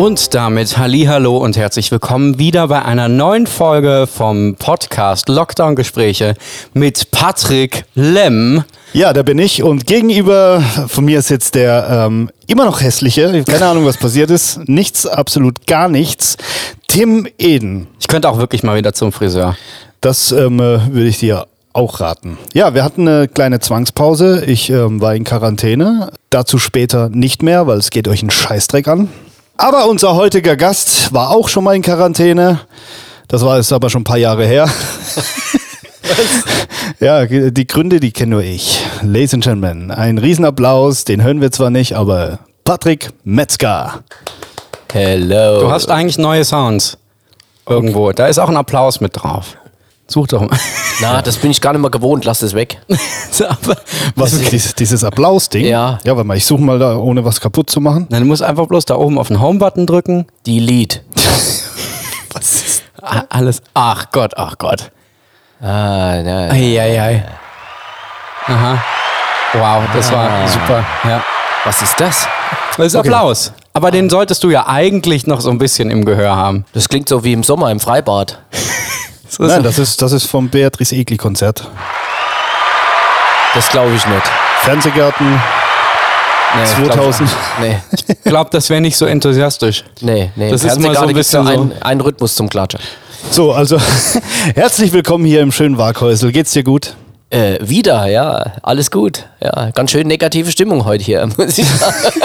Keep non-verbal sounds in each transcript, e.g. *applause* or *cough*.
Und damit Hallo und herzlich willkommen wieder bei einer neuen Folge vom Podcast Lockdown Gespräche mit Patrick Lemm. Ja, da bin ich und gegenüber von mir sitzt der ähm, immer noch hässliche, keine Ahnung, was passiert ist, nichts, absolut gar nichts, Tim Eden. Ich könnte auch wirklich mal wieder zum Friseur. Das ähm, äh, würde ich dir auch raten. Ja, wir hatten eine kleine Zwangspause. Ich ähm, war in Quarantäne. Dazu später nicht mehr, weil es geht euch einen Scheißdreck an. Aber unser heutiger Gast war auch schon mal in Quarantäne. Das war jetzt aber schon ein paar Jahre her. ja, die Gründe, die kenne nur ich. Ladies and Gentlemen, ein Riesenapplaus, den hören wir zwar nicht, aber Patrick Metzger. Hello. Du hast eigentlich neue Sounds. Irgendwo. Da ist auch ein Applaus mit drauf. Such doch mal. Na, das bin ich gar nicht mehr gewohnt, lass das weg. *laughs* was ist dieses, dieses Applaus-Ding? Ja. Ja, warte mal, ich suche mal da, ohne was kaputt zu machen. Nein, du musst einfach bloß da oben auf den Home-Button drücken. Delete. *laughs* was ist ah, alles? Ach Gott, ach Gott. Ah, ja. Eieiei. Aha. Wow, das ah. war super. Ja. Was ist das? Das ist okay. Applaus. Aber den solltest du ja eigentlich noch so ein bisschen im Gehör haben. Das klingt so wie im Sommer im Freibad. *laughs* So Nein, das ist, das ist vom Beatrice Egli Konzert. Das glaube ich nicht. Fernsehgarten nee, 2000. Ich nee. Ich glaube, das wäre nicht so enthusiastisch. Nee, nee. Das ist immer so ein bisschen so ein, ein Rhythmus zum Klatschen. So, also *laughs* herzlich willkommen hier im schönen Waghäusel. Geht's dir gut? Äh, wieder, ja, alles gut. Ja, ganz schön negative Stimmung heute hier, *laughs* muss ich sagen.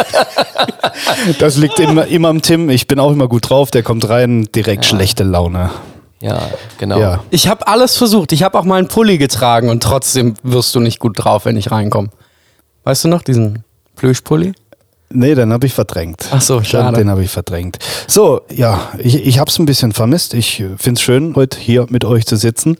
Das liegt immer, immer am Tim. Ich bin auch immer gut drauf. Der kommt rein, direkt ja. schlechte Laune. Ja, genau. Ja. Ich habe alles versucht. Ich habe auch mal einen Pulli getragen und trotzdem wirst du nicht gut drauf, wenn ich reinkomme. Weißt du noch diesen Plüschpulli? Nee, den habe ich verdrängt. Ach so, schade. Den, den habe ich verdrängt. So, ja, ich, ich habe es ein bisschen vermisst. Ich finde es schön, heute hier mit euch zu sitzen.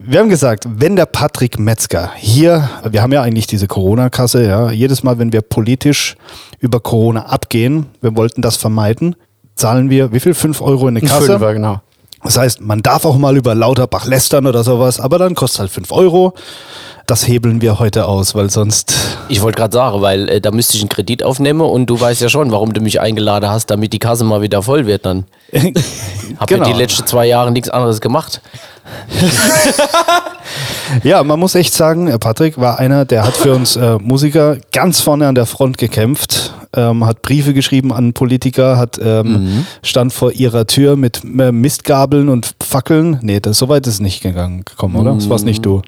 Wir haben gesagt, wenn der Patrick Metzger hier, wir haben ja eigentlich diese Corona-Kasse, ja, jedes Mal, wenn wir politisch über Corona abgehen, wir wollten das vermeiden, zahlen wir, wie viel? Fünf Euro in eine Kasse? Fünfer, genau. Das heißt, man darf auch mal über Lauterbach lästern oder sowas, aber dann kostet halt 5 Euro. Das hebeln wir heute aus, weil sonst. Ich wollte gerade sagen, weil äh, da müsste ich einen Kredit aufnehmen und du weißt ja schon, warum du mich eingeladen hast, damit die Kasse mal wieder voll wird dann. *laughs* Hab genau. ja die letzten zwei Jahre nichts anderes gemacht. *laughs* ja, man muss echt sagen, Patrick war einer, der hat für uns äh, Musiker ganz vorne an der Front gekämpft ähm, hat Briefe geschrieben an Politiker, hat ähm, mhm. stand vor ihrer Tür mit äh, Mistgabeln und Fackeln. Nee, das, so weit ist es nicht gegangen, gekommen, oder? Das war's nicht du.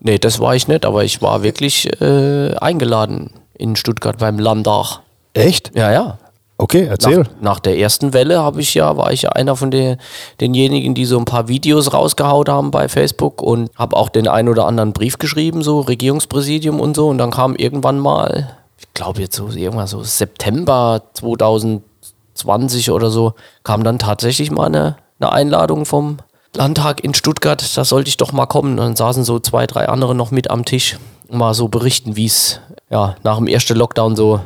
Nee, das war ich nicht, aber ich war wirklich äh, eingeladen in Stuttgart beim Landtag. Echt? Ja, ja. Okay, erzähl. Nach, nach der ersten Welle habe ich ja, war ich ja einer von den, denjenigen, die so ein paar Videos rausgehaut haben bei Facebook und habe auch den ein oder anderen Brief geschrieben, so Regierungspräsidium und so. Und dann kam irgendwann mal glaube jetzt so irgendwann so September 2020 oder so, kam dann tatsächlich mal eine, eine Einladung vom Landtag in Stuttgart, da sollte ich doch mal kommen. Und dann saßen so zwei, drei andere noch mit am Tisch und mal so berichten, wie es ja, nach dem ersten Lockdown so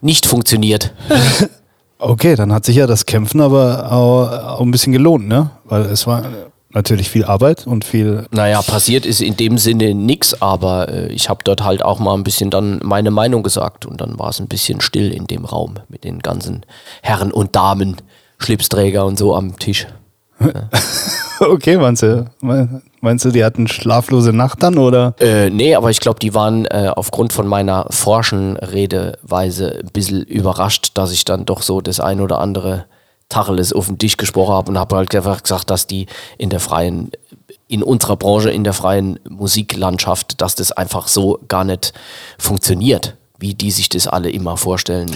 nicht funktioniert. *laughs* okay, dann hat sich ja das Kämpfen aber auch, auch ein bisschen gelohnt, ne? Weil es war natürlich viel Arbeit und viel. Naja, passiert ist in dem Sinne nichts, aber äh, ich habe dort halt auch mal ein bisschen dann meine Meinung gesagt und dann war es ein bisschen still in dem Raum mit den ganzen Herren und Damen, Schlipsträger und so am Tisch. *laughs* Ja. *laughs* okay, meinst du, meinst du, die hatten schlaflose Nacht dann oder? Äh, nee, aber ich glaube, die waren äh, aufgrund von meiner forschen Redeweise ein bisschen überrascht, dass ich dann doch so das ein oder andere Tacheles auf den Tisch gesprochen habe und habe halt einfach gesagt, dass die in der freien, in unserer Branche, in der freien Musiklandschaft, dass das einfach so gar nicht funktioniert, wie die sich das alle immer vorstellen.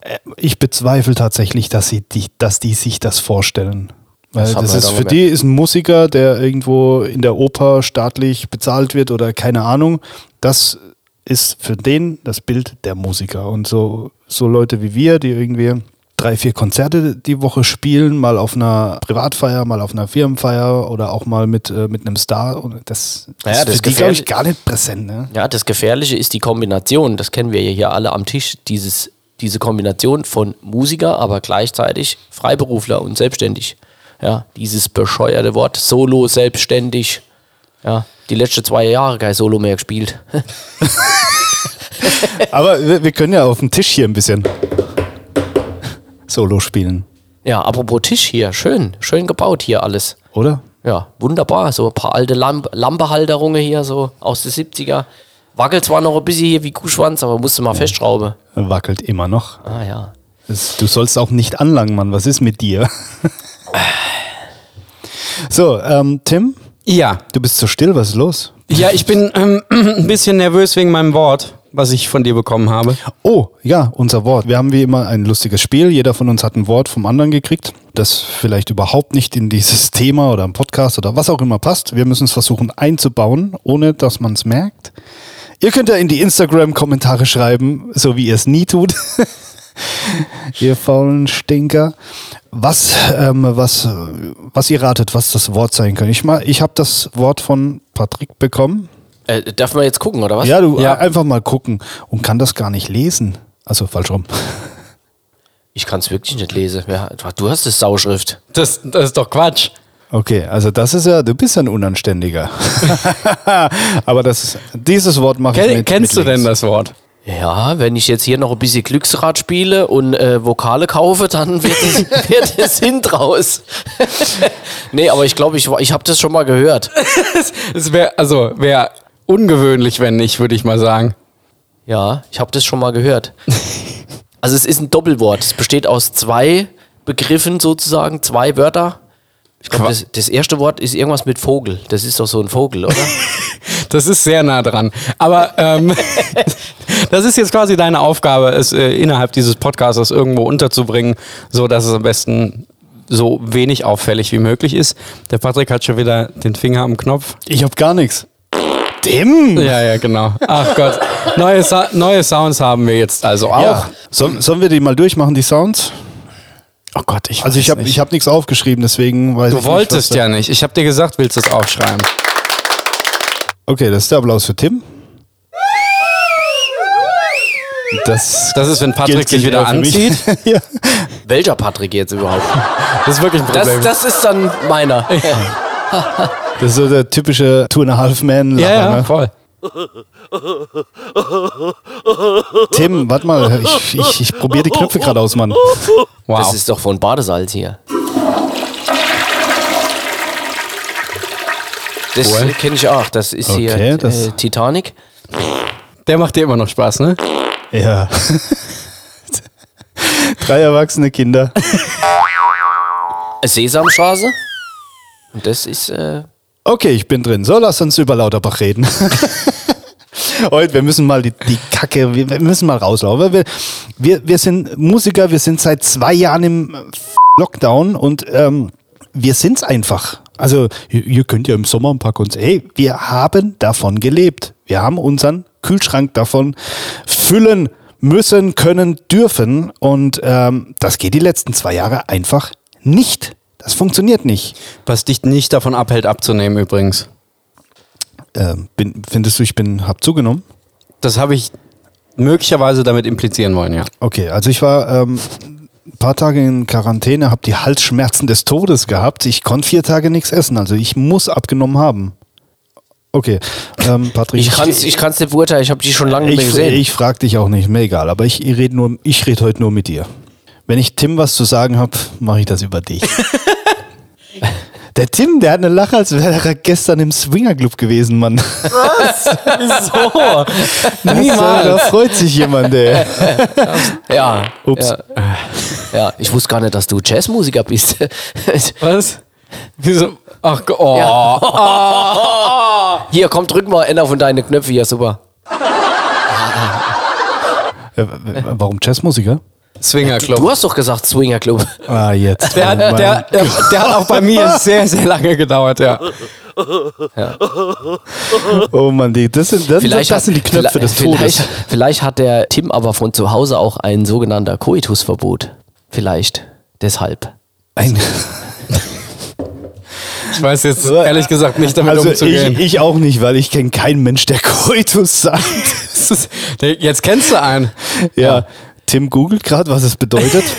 Äh, ich bezweifle tatsächlich, dass, sie die, dass die sich das vorstellen. Weil das, das ist für die ist ein Musiker, der irgendwo in der Oper staatlich bezahlt wird oder keine Ahnung. Das ist für den das Bild der Musiker. Und so, so Leute wie wir, die irgendwie drei, vier Konzerte die Woche spielen, mal auf einer Privatfeier, mal auf einer Firmenfeier oder auch mal mit, äh, mit einem Star. Und das, das, ja, das ist glaube ich, gar nicht präsent. Ne? Ja, das Gefährliche ist die Kombination, das kennen wir ja hier alle am Tisch, dieses, diese Kombination von Musiker, aber gleichzeitig Freiberufler und selbstständig. Ja, dieses bescheuerte Wort, Solo, selbstständig. Ja, die letzten zwei Jahre kein Solo mehr gespielt. *laughs* aber wir, wir können ja auf dem Tisch hier ein bisschen Solo spielen. Ja, apropos Tisch hier, schön, schön gebaut hier alles. Oder? Ja, wunderbar. So ein paar alte Lamp Lampehalterungen hier, so aus den 70er. Wackelt zwar noch ein bisschen hier wie Kuhschwanz, aber musste mal festschrauben. Wackelt immer noch. Ah ja. Das, du sollst auch nicht anlangen, Mann. Was ist mit dir? *laughs* so, ähm, Tim, Ja. du bist so still. Was ist los? Ja, ich bin ähm, *clears throat* ein bisschen nervös wegen meinem Wort, was ich von dir bekommen habe. Oh, ja, unser Wort. Wir haben wie immer ein lustiges Spiel. Jeder von uns hat ein Wort vom anderen gekriegt, das vielleicht überhaupt nicht in dieses Thema oder im Podcast oder was auch immer passt. Wir müssen es versuchen einzubauen, ohne dass man es merkt. Ihr könnt ja in die Instagram-Kommentare schreiben, so wie ihr es nie tut. *laughs* *laughs* ihr faulen Stinker. Was, ähm, was, was ihr ratet, was das Wort sein könnte. Ich, mal- ich habe das Wort von Patrick bekommen. Äh, darf man jetzt gucken, oder was? Ja, du Ja. einfach mal gucken und kann das gar nicht lesen. Also falsch rum. *laughs* Ich kann es wirklich nicht lesen. Wer, du hast das Sauschrift. Das, das ist doch Quatsch. Okay, also das ist ja, du bist ja ein Unanständiger. *laughs* Aber das, dieses Wort mache ich mit, kennst mit du denn links. das Wort? Ja, wenn ich jetzt hier noch ein bisschen Glücksrad spiele und äh, Vokale kaufe, dann wird es, *laughs* wird es Sinn draus. *laughs* nee, aber ich glaube, ich, ich habe das schon mal gehört. *laughs* Es wäre also wäre ungewöhnlich, wenn nicht, würde ich mal sagen. Ja, ich habe das schon mal gehört. Also es ist ein Doppelwort. Es besteht aus zwei Begriffen sozusagen, zwei Wörter. Ich glaube, das, das erste Wort ist irgendwas mit Vogel. Das ist doch so ein Vogel, oder? Das ist sehr nah dran. Aber ähm, das ist jetzt quasi deine Aufgabe, es äh, innerhalb dieses Podcasts irgendwo unterzubringen, so dass es am besten so wenig auffällig wie möglich ist. Der Patrick hat schon wieder den Finger am Knopf. Ich habe gar nichts. Tim! Ja, ja, genau. Ach Gott. Neue, Sa neue Sounds haben wir jetzt also auch. Ja. Soll, sollen wir die mal durchmachen, die Sounds? Oh Gott, ich Also ich habe ich hab nichts aufgeschrieben, deswegen weiß ich Du wolltest ja nicht. Ich habe dir gesagt, willst du es aufschreiben. Okay, das ist der Applaus für Tim. Das, Das ist, wenn Patrick sich wieder anzieht. *laughs* ja. Welcher Patrick jetzt überhaupt? Das ist wirklich ein Das, Problem. das ist dann meiner. Das ist so der typische Two and a Half Man. ja, ja, ne? voll. Tim, warte mal, ich, ich, ich probiere die Knöpfe gerade aus, Mann. Wow. Das ist doch von Badesalz hier. Das kenne ich auch. Das ist Okay, hier das- äh, Titanic. Der macht dir immer noch Spaß, ne? Ja. Drei erwachsene Kinder. Sesamstraße. Und das ist. Äh, Okay, ich bin drin. So, lass uns über Lauterbach reden. *laughs* Heute, wir müssen mal die, die Kacke, wir, wir müssen mal rauslaufen. Wir, wir, wir sind Musiker, wir sind seit zwei Jahren im Lockdown und ähm, wir sind's einfach. Also, ihr, ihr könnt ja im Sommer ein paar Konzerte. Hey, wir haben davon gelebt. Wir haben unseren Kühlschrank davon füllen müssen, können, dürfen. Und ähm, das geht die letzten zwei Jahre einfach nicht. Das funktioniert nicht. Was dich nicht davon abhält, abzunehmen übrigens. Ähm, bin, findest du, ich bin, hab zugenommen? Das habe ich möglicherweise damit implizieren wollen, ja. Okay, also ich war ähm, ein paar Tage in Quarantäne, habe die Halsschmerzen des Todes gehabt. Ich konnte vier Tage nichts essen, also ich muss abgenommen haben. Okay, ähm, Patrick. ich kann es ich kann's nicht beurteilen, ich habe die schon lange nicht mehr ich, gesehen. ich frage dich auch nicht, mir egal, aber ich rede nur, ich rede heute nur mit dir. Wenn ich Tim was zu sagen habe, mache ich das über dich. *laughs* Der Tim, der hat eine Lache, als wäre er gestern im Swingerclub gewesen, Mann. So. *laughs* Niemals. Da freut sich jemand, ey. *laughs* ja, Ups. ja. Ja, ich wusste gar nicht, dass du Jazzmusiker bist. Was? *laughs* Wieso? Ach Gott. Oh. *laughs* Hier, komm, drück mal einer von deinen Knöpfen hier, super. *laughs* Warum Jazzmusiker? Swingerclub. Du hast doch gesagt Swinger Club. Ah, jetzt. Der hat, Oh, der, der, der hat auch bei mir sehr, sehr lange gedauert, ja. Oh Mann, die, das, sind, das, Vielleicht, das sind die hat, Knöpfe des vielleicht, Todes. vielleicht hat der Tim aber von zu Hause auch ein sogenannter Koitusverbot. Vielleicht. Deshalb. Ein, Ich weiß jetzt ehrlich gesagt nicht damit also umzugehen. ich, ich auch nicht, weil ich kenne keinen Mensch, der *laughs* Coitus sagt. Ist- Jetzt kennst du einen. Ja, Tim googelt gerade, was es bedeutet. *laughs*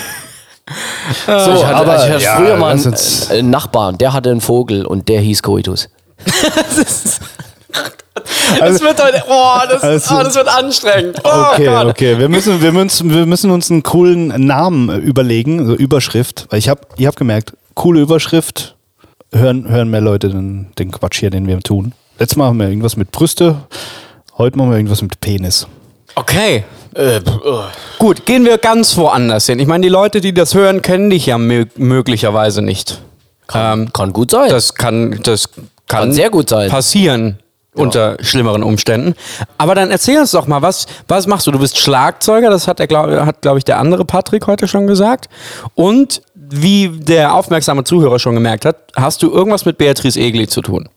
So, ich hatte, aber- ich hatte ja, früher mal einen, äh, einen Nachbarn, der hatte einen Vogel und der hieß Koitus. Also, *laughs* das wird heute, oh, das, also, oh, das wird anstrengend. Oh, okay, Gott. okay. Wir müssen, wir, müssen, wir müssen uns einen coolen Namen überlegen, also Überschrift. Weil ich habe ich hab gemerkt, coole Überschrift, hören, hören mehr Leute den, den Quatsch hier, den wir tun. Letztes Mal haben wir irgendwas mit Brüste, heute machen wir irgendwas mit Penis. Okay. Äh, Gut, gehen wir ganz woanders hin. Ich meine, die Leute, die das hören, kennen dich ja möglicherweise nicht. Kann, ähm, kann gut sein. Das kann, das kann, kann sehr gut sein. Passieren ja. unter schlimmeren Umständen. Aber dann erzähl uns doch mal, was, was machst du? Du bist Schlagzeuger, das hat, glaube hat, glaub ich, der andere Patrick heute schon gesagt. Und wie der aufmerksame Zuhörer schon gemerkt hat, hast du irgendwas mit Beatrice Egli zu tun.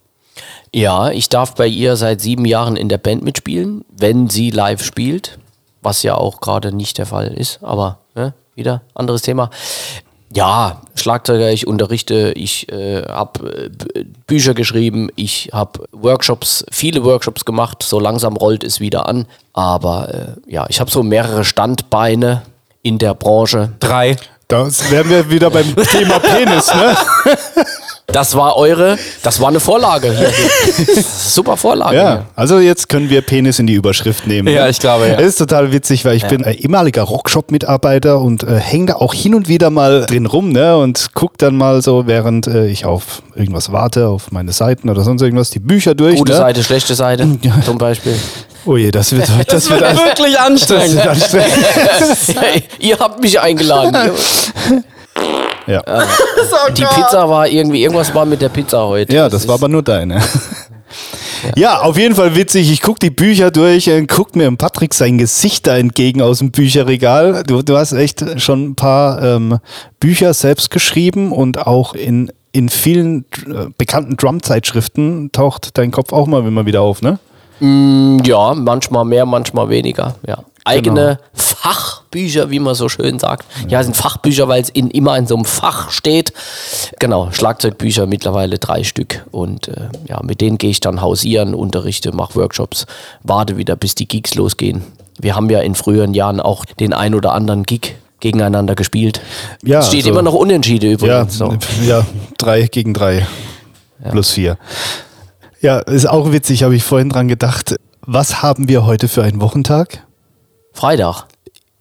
Ja, ich darf bei ihr seit sieben Jahren in der Band mitspielen, wenn sie live spielt, was ja auch gerade nicht der Fall ist, aber ne, wieder anderes Thema. Ja, Schlagzeuger, ich unterrichte, ich äh, habe äh, Bücher geschrieben, ich habe Workshops, viele Workshops gemacht, so langsam rollt es wieder an. Aber äh, ja, ich habe so mehrere Standbeine in der Branche. Drei. Da wären wir wieder beim *laughs* Thema Penis, ne? Das war eure, das war eine Vorlage. *laughs* Super Vorlage. Ja, also jetzt können wir Penis in die Überschrift nehmen. Ja, ich glaube, ja. Das ist total witzig, weil ich ja. bin ein ehemaliger Rockshop-Mitarbeiter und äh, hänge da auch hin und wieder mal drin rum, ne? Und guck dann mal so, während äh, ich auf irgendwas warte, auf meine Seiten oder sonst irgendwas, die Bücher durch. Gute ne? Seite, schlechte Seite, zum Beispiel. Oh je, das wird, das, das wird, wird wirklich anstrengend. Wird anstrengend. *laughs* Ihr habt mich eingeladen. Ja. Äh, *laughs* die Pizza war irgendwie, irgendwas war mit der Pizza heute. Ja, das, das war aber nur deine. Ja. ja. auf jeden Fall witzig. Ich gucke die Bücher durch und guck mir Patrick sein Gesicht da entgegen aus dem Bücherregal. Du, du hast echt schon ein paar ähm, Bücher selbst geschrieben und auch in, in vielen äh, bekannten Drum-Zeitschriften taucht dein Kopf auch mal immer wieder auf, ne? Mm, ja, manchmal mehr, manchmal weniger, ja eigene genau. Fachbücher, wie man so schön sagt. Ja, sind Fachbücher, weil es in, immer in so einem Fach steht. Genau, Schlagzeugbücher mittlerweile drei Stück. Und äh, ja, mit denen gehe ich dann hausieren, unterrichte, mache Workshops, warte wieder, bis die Gigs losgehen. Wir haben ja in früheren Jahren auch den ein oder anderen Gig gegeneinander gespielt. Ja, es steht also, immer noch unentschieden übrigens. Ja, so. ja drei gegen drei ja. plus vier. Ja, ist auch witzig, habe ich vorhin dran gedacht. Was haben wir heute für einen Wochentag? Freitag.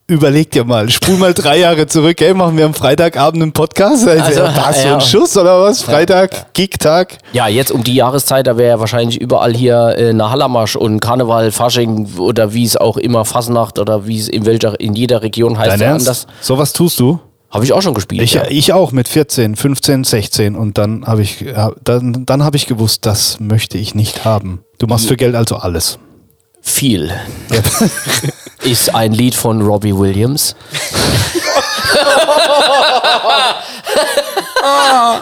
Überleg dir mal, spul mal drei Jahre zurück, ey, machen wir am Freitagabend einen Podcast? Also, also hast du ja. einen Schuss oder was? Freitag, ja. Gig-Tag? Ja, jetzt um die Jahreszeit, da wäre ja wahrscheinlich überall hier äh, eine Hallermarsch und Karneval, Fasching oder wie es auch immer, Fasnacht oder wie es in welcher, in jeder Region heißt. Dein ja anders. So was tust du? Habe ich auch schon gespielt. Ich, ja. ich auch mit 14, 15, 16 und dann habe ich, dann, dann habe ich gewusst, das möchte ich nicht haben. Du machst für Geld also alles. Viel. Ja. *laughs* ist ein Lied von Robbie Williams. *laughs*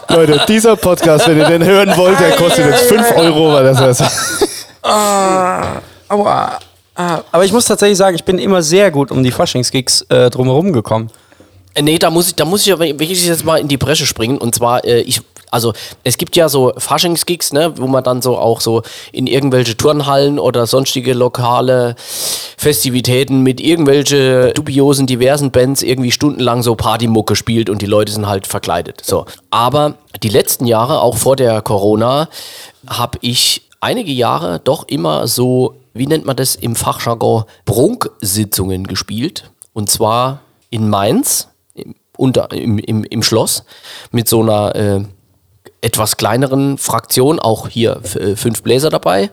Leute, dieser Podcast, wenn ihr den hören wollt, der kostet jetzt 5 Euro, weil das heißt. aua. *laughs* Aber ich muss tatsächlich sagen, ich bin immer sehr gut um die Faschingsgigs äh, drumherum gekommen. Äh, nee, da muss ich, da muss ich aber wirklich jetzt mal in die Bresche springen. Und zwar, äh, ich, also es gibt ja so Faschingsgigs, ne, wo man dann so auch so in irgendwelche Turnhallen oder sonstige lokale Festivitäten mit irgendwelche dubiosen, diversen Bands irgendwie stundenlang so Partymucke spielt und die Leute sind halt verkleidet. So. Aber die letzten Jahre, auch vor der Corona, habe ich einige Jahre doch immer so, wie nennt man das im Fachjargon, Prunksitzungen gespielt. Und zwar in Mainz unter, im, im, im Schloss mit so einer äh, etwas kleineren Fraktion, auch hier äh, fünf Bläser dabei,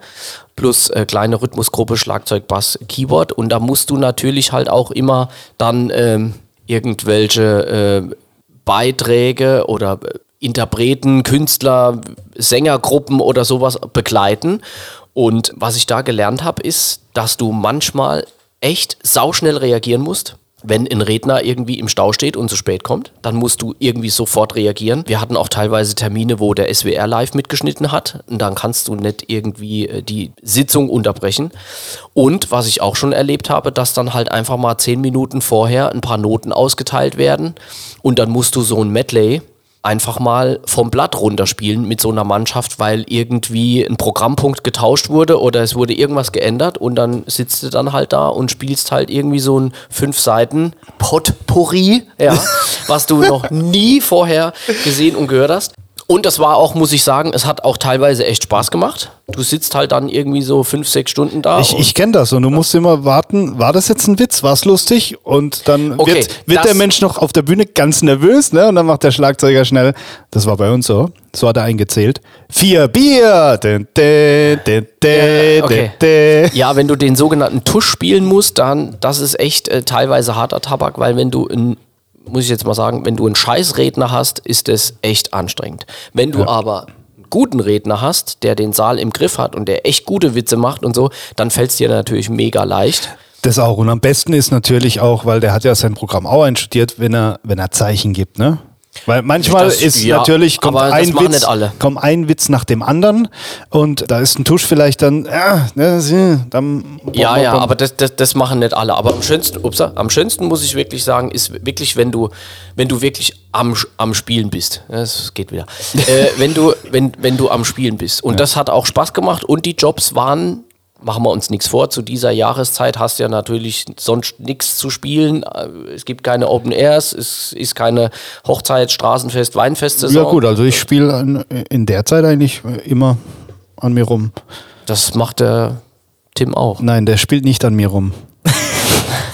plus äh, kleine Rhythmusgruppe, Schlagzeug, Bass, Keyboard. Und da musst du natürlich halt auch immer dann ähm, irgendwelche äh, Beiträge oder äh, Interpreten, Künstler, Sängergruppen oder sowas begleiten. Und was ich da gelernt habe, ist, dass du manchmal echt sauschnell reagieren musst wenn ein Redner irgendwie im Stau steht und zu spät kommt, dann musst du irgendwie sofort reagieren. Wir hatten auch teilweise Termine, wo der SWR live mitgeschnitten hat und dann kannst du nicht irgendwie äh, die Sitzung unterbrechen. Und was ich auch schon erlebt habe, dass dann halt einfach mal zehn Minuten vorher ein paar Noten ausgeteilt werden und dann musst du so ein Medley einfach mal vom Blatt runterspielen mit so einer Mannschaft, weil irgendwie ein Programmpunkt getauscht wurde oder es wurde irgendwas geändert und dann sitzt du dann halt da und spielst halt irgendwie so ein fünf Seiten Potpourri, ja, *laughs* was du noch nie vorher gesehen und gehört hast. Und das war auch, muss ich sagen, es hat auch teilweise echt Spaß gemacht. Du sitzt halt dann irgendwie so fünf, sechs Stunden da. Ich, ich kenne das und du musst immer warten, war das jetzt ein Witz, war es lustig? Und dann Okay, wird, wird der Mensch noch auf der Bühne ganz nervös, ne? Und dann macht der Schlagzeuger schnell, das war bei uns so, so hat er eingezählt, vier Bier. Dä, dä, dä, Ja, okay. Ja, wenn du den sogenannten Tusch spielen musst, dann, das ist echt äh, teilweise harter Tabak, weil wenn du ein, muss ich jetzt mal sagen, wenn du einen Scheißredner hast, ist das echt anstrengend. Wenn du aber einen guten Redner hast, der den Saal im Griff hat und der echt gute Witze macht und so, dann fällt es dir natürlich mega leicht. Das auch. Und am besten ist natürlich auch, weil der hat ja sein Programm auch einstudiert, wenn er, wenn er Zeichen gibt, ne? Weil manchmal Das- ist ja, natürlich, kommt ein, Witz, kommt ein Witz nach dem anderen und da ist ein Tusch vielleicht dann, ja, ne, dann Ja, ja, aber das, das, das machen nicht alle. Aber am schönsten, upsa, am schönsten muss ich wirklich sagen, ist wirklich, wenn du, wenn du wirklich am, am Spielen bist. Ja, Das geht wieder. *laughs* äh, wenn, du, wenn, wenn du am Spielen bist. Und das hat auch Spaß gemacht und die Jobs waren, machen wir uns nichts vor, zu dieser Jahreszeit hast du ja natürlich sonst nichts zu spielen. Es gibt keine Open Airs, es ist keine Hochzeit, Straßenfest, Weinfest-Saison. Ja gut, also ich spiele in, in der Zeit eigentlich immer an mir rum. Das macht der Tim auch. Nein, der spielt nicht an mir rum.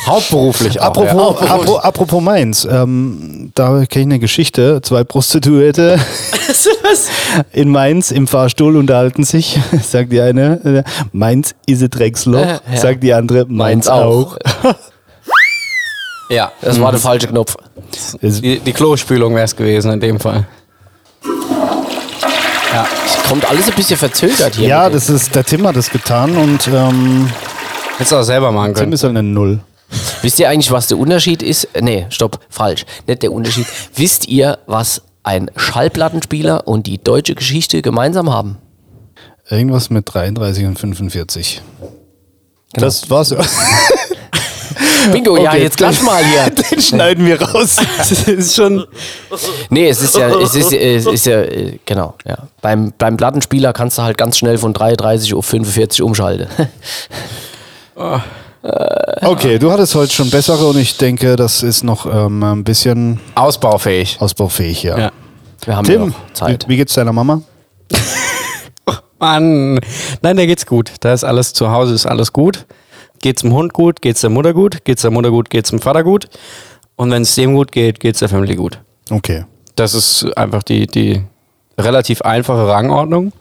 Hauptberuflich auch. Apropos, apro, apropos Mainz, ähm, da kenne ich eine Geschichte. Zwei Prostituierte *laughs* *laughs* in Mainz im Fahrstuhl unterhalten sich. *laughs* Sagt die eine, Mainz ist ein Drecksloch. Äh, ja. Sagt die andere, Mainz, Mainz auch. auch. Ja, Das war der falsche Knopf. Die, die Klospülung wäre es gewesen in dem Fall. Es kommt alles ein bisschen verzögert hier. Ja, das ist, der Tim hat das getan und ähm, Hättest du auch selber machen Tim können. ist halt eine Null. Wisst ihr eigentlich, was der Unterschied ist? Nee, stopp, falsch. Nicht der Unterschied. Wisst ihr, was ein Schallplattenspieler und die deutsche Geschichte gemeinsam haben? Irgendwas mit 33 und 45. Genau. Das war's. *laughs* Bingo, ja, Okay, jetzt klatsch mal hier. *laughs* Den schneiden wir raus. *laughs* Das ist schon. Nee, es ist ja, es ist, es ist ja, äh, genau, ja. Beim, beim Plattenspieler kannst du halt ganz schnell von 33 auf 45 umschalten. Okay, du hattest heute schon bessere und ich denke, das ist noch ähm, ein bisschen Ausbaufähig. ausbaufähig, ja. Ja. Wir haben ja Tim, noch Zeit. Wie, wie geht's deiner Mama? *laughs* Mann. Nein, der geht's gut. Da ist alles zu Hause, ist alles gut. Geht's dem Hund gut, geht's der Mutter gut, geht's der Mutter gut, geht's dem Vater gut. Und wenn es dem gut geht, geht's der Family gut. Okay. Das ist einfach die, die relativ einfache Rangordnung.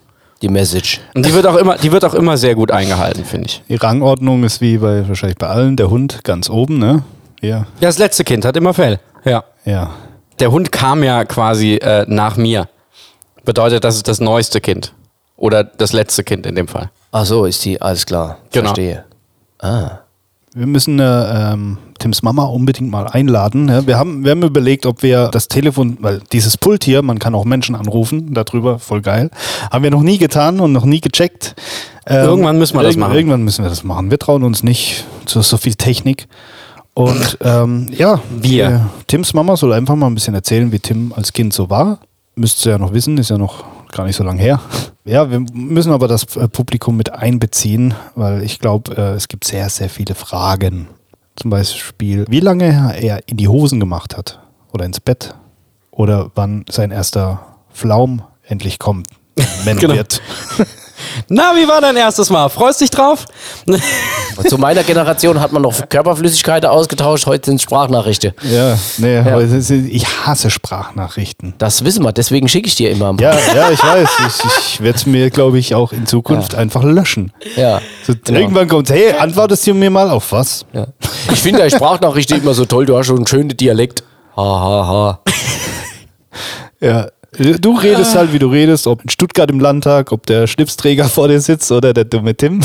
Die Message. Und die wird auch immer, die wird auch immer sehr gut eingehalten, finde ich. Die Rangordnung ist wie bei wahrscheinlich bei allen. Der Hund ganz oben, ne? Ja. Ja, das letzte Kind hat immer Fell. Ja. Ja. Der Hund kam ja quasi äh, nach mir. Bedeutet, das ist das neueste Kind. Oder das letzte Kind in dem Fall. Ach so, ist die, alles klar. Genau. Verstehe. Ah. Wir müssen äh, ähm, Tims Mama unbedingt mal einladen. Ja, wir, haben, wir haben überlegt, ob wir das Telefon, weil dieses Pult hier, man kann auch Menschen anrufen darüber, voll geil. Haben wir noch nie getan und noch nie gecheckt. Ähm, Irgendwann müssen wir das machen. Irgendwann müssen wir das machen. Wir trauen uns nicht zu so viel Technik. Und ähm, ja, Wir. äh, Tims Mama soll einfach mal ein bisschen erzählen, wie Tim als Kind so war. Müsst ihr ja noch wissen, ist ja noch gar nicht so lange her. Ja, wir müssen aber das äh, Publikum mit einbeziehen, weil ich glaube, äh, es gibt sehr, sehr viele Fragen. Zum Beispiel, wie lange er in die Hosen gemacht hat oder ins Bett oder wann sein erster Flaum endlich kommt. Wenn Genau. wird. *laughs* Na, wie war dein erstes Mal? Freust dich drauf? *laughs* Zu meiner Generation hat man noch Körperflüssigkeiten ausgetauscht, heute sind es Sprachnachrichten. Ja, nee, sind- ich hasse Sprachnachrichten. Das wissen wir, deswegen schicke ich dir immer. Ja, ja, ich weiß. Ich, ich *laughs* werde es mir, glaube ich, auch in Zukunft einfach löschen. Ja. So, Irgendwann kommt, hey, antwortest du mir mal auf was? ja. Ich finde deine Sprachnachricht immer so toll, du hast schon einen schönen Dialekt. Ha, ha, ha. Ja. Du redest halt, wie du redest, ob in Stuttgart im Landtag, ob der Schnipsträger *laughs* vor dir sitzt oder der dumme Tim.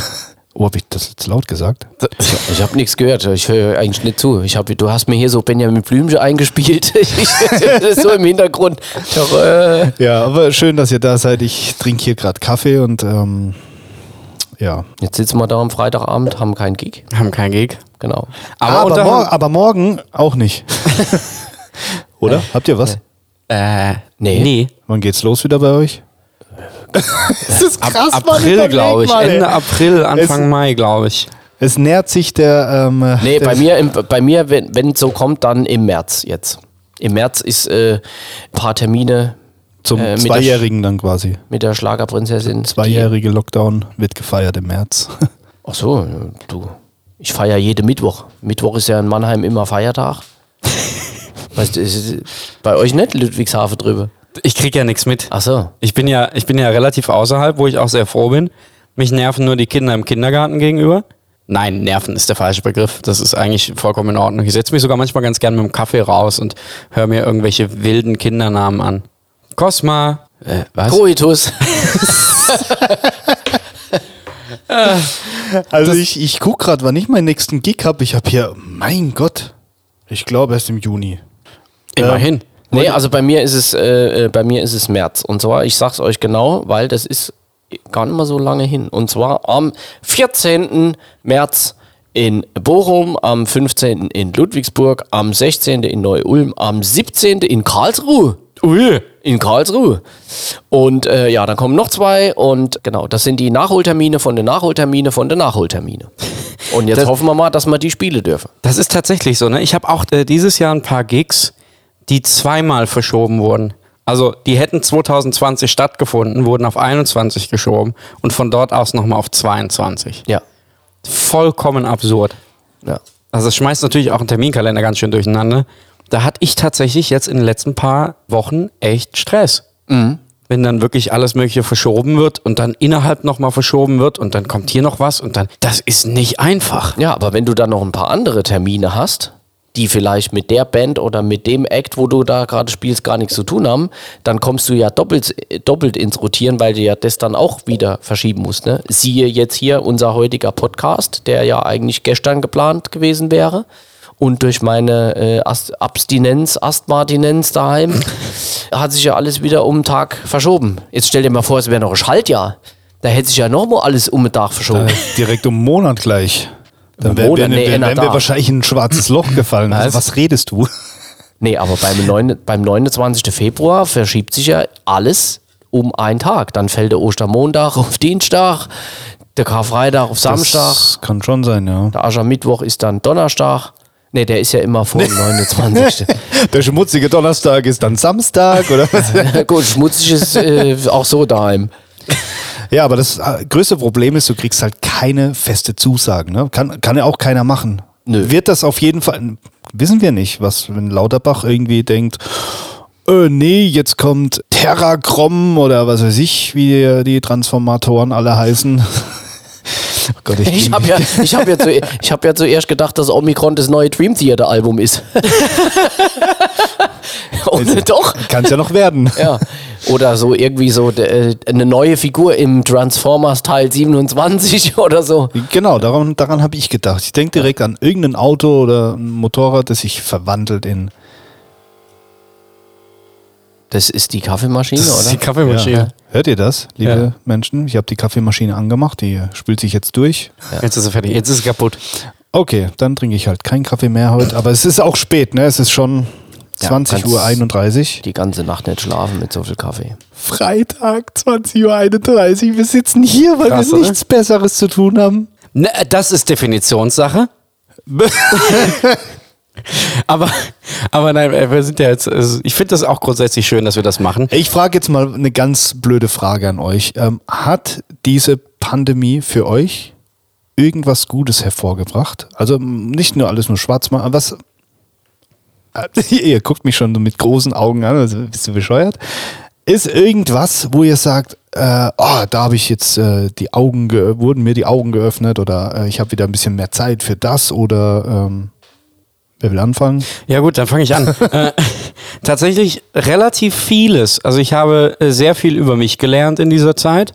Oh, habe ich das jetzt laut gesagt? Ich, ich habe nichts gehört, ich höre eigentlich nicht zu. Ich hab, du hast mir hier so Benjamin Blümchen eingespielt. *laughs* Ich, so im Hintergrund. Doch, äh, Ja, aber schön, dass ihr da seid. Ich trinke hier gerade Kaffee und ähm, ja. jetzt sitzen wir da am Freitagabend, haben keinen Gig. Haben keinen Gig. Genau. Aber, Aber, mor aber morgen auch nicht. *laughs* Oder? Habt ihr was? Äh, Nee. nee. Wann geht's los wieder bei euch? *laughs* das ist Ab, krass, Mann, April, glaube ich. Ende April, Anfang Es- Mai, glaube ich. Es nähert sich der. Ähm, Nee, der, bei mir, im, bei mir wenn es so kommt, dann im März jetzt. Im März ist äh, ein paar Termine Zum Äh, Zweijährigen dann quasi. mit der Schlagerprinzessin. Zweijährige Lockdown wird gefeiert im März. *laughs* Ach so, du. Ich feiere jeden Mittwoch. Mittwoch ist ja in Mannheim immer Feiertag. *laughs* weißt du, ist es bei euch nicht Ludwigshafen drüber? Ich krieg ja nichts mit. Ach so. Ich bin ja, ich bin ja relativ außerhalb, wo ich auch sehr froh bin. Mich nerven nur die Kinder im Kindergarten gegenüber. Nein, nerven ist der falsche Begriff. Das ist eigentlich vollkommen in Ordnung. Ich setze mich sogar manchmal ganz gern mit dem Kaffee raus und höre mir irgendwelche wilden Kindernamen an. Cosma. Äh, was? Coitus. *laughs* Also ich, ich gucke gerade, wann ich meinen nächsten Gig habe. Ich habe hier, mein Gott, ich glaube erst im Juni. Immerhin. Nee, also bei mir ist es, äh, äh, bei mir ist es März. Und zwar, ich sag's euch genau, weil das ist gar nicht mal so lange hin. Und zwar am 14. März in Bochum, am 15. in Ludwigsburg, am 16. in Neu-Ulm, am 17. in Karlsruhe. Ui. In Karlsruhe. Und äh, ja, dann kommen noch zwei und genau, das sind die Nachholtermine von den Nachholtermine von den Nachholtermine. *laughs* Und jetzt Das- hoffen wir mal, dass wir die Spiele dürfen. Das ist tatsächlich so, ne? Ich habe auch äh, dieses Jahr ein paar Gigs, die zweimal verschoben wurden. Also die hätten 2020 stattgefunden, wurden auf 21 geschoben und von dort aus nochmal auf 22. Ja. Vollkommen absurd. Ja. Also es schmeißt natürlich auch einen Terminkalender ganz schön durcheinander. Da hatte ich tatsächlich jetzt in den letzten paar Wochen echt Stress. Wenn dann wirklich alles Mögliche verschoben wird und dann innerhalb nochmal verschoben wird und dann kommt hier noch was und dann, das ist nicht einfach. Ja, aber wenn du dann noch ein paar andere Termine hast, die vielleicht mit der Band oder mit dem Act, wo du da gerade spielst, gar nichts zu tun haben, dann kommst du ja doppelt, doppelt ins Rotieren, weil du ja das dann auch wieder verschieben musst. Ne? Siehe jetzt hier unser heutiger Podcast, der ja eigentlich gestern geplant gewesen wäre. Und durch meine äh, Ast Abstinenz, Asthmatinenz daheim, *laughs* hat sich ja alles wieder um den Tag verschoben. Jetzt stell dir mal vor, es wäre noch ein Schaltjahr. Da hätte sich ja noch mal alles um den Tag verschoben. Äh, direkt um Monat gleich. Dann wären Monat? wir, Nee, wär, da. wir wahrscheinlich in ein schwarzes Loch *laughs* gefallen. Also, was redest du? *laughs* Nee, aber beim, 9, beim 29. Februar verschiebt sich ja alles um einen Tag. Dann fällt der Ostermontag auf Dienstag, der Karfreitag auf Samstag, Das kann schon sein, ja. der Aschermittwoch ist dann Donnerstag. Nee, der ist ja immer vor dem *laughs* 29. Der schmutzige Donnerstag ist dann Samstag, oder was? Gut, schmutzig ist äh, auch so daheim. Ja, aber das äh, größte Problem ist, du kriegst halt keine feste Zusagen. Ne? Kann, kann ja auch keiner machen. Nö. Wird das auf jeden Fall, wissen wir nicht, was, wenn Lauterbach irgendwie denkt, äh, nee, jetzt kommt Terracrom oder was weiß ich, wie die, die Transformatoren alle heißen. *laughs* oh Gott, Ich habe ja, ich hab ja, zu, ich hab ja zuerst gedacht, dass Omikron das neue Dream Theater Album ist. *laughs* Und doch. Kann es ja noch werden. Ja. Oder so irgendwie so äh, eine neue Figur im Transformers Teil 27 *laughs* oder so. Genau, daran, daran habe ich gedacht. Ich denke direkt an irgendein Auto oder ein Motorrad, das sich verwandelt in. Das ist die Kaffeemaschine, Das ist die oder? Kaffeemaschine. Ja. Hört ihr das, liebe Ja. Menschen? Ich habe die Kaffeemaschine angemacht, die spült sich jetzt durch. Jetzt ist er fertig. Jetzt ist es kaputt. Okay, dann trinke ich halt keinen Kaffee mehr heute. Aber es ist auch spät, ne? Es ist schon Ja, 20 Uhr 31. Die ganze Nacht nicht schlafen mit so viel Kaffee. Freitag, 20 Uhr 31. Wir sitzen hier, weil Krass, wir oder? nichts Besseres zu tun haben. Ne, das ist Definitionssache. *laughs* aber, aber nein, äh, wir sind ja jetzt, also ich finde das auch grundsätzlich schön, dass wir das machen. Ich frage jetzt mal eine ganz blöde Frage an euch. Ähm, hat diese Pandemie für euch irgendwas Gutes hervorgebracht? Also nicht nur alles nur schwarz machen, was. Äh, *laughs* ihr guckt mich schon mit großen Augen an, also bist du bescheuert? Ist irgendwas, wo ihr sagt, äh, oh, da habe ich jetzt äh, die Augen, ge- wurden mir die Augen geöffnet oder äh, ich habe wieder ein bisschen mehr Zeit für das oder ähm, wer will anfangen? Ja gut, dann fange ich an. *laughs* äh, tatsächlich relativ vieles. Also ich habe äh, sehr viel über mich gelernt in dieser Zeit.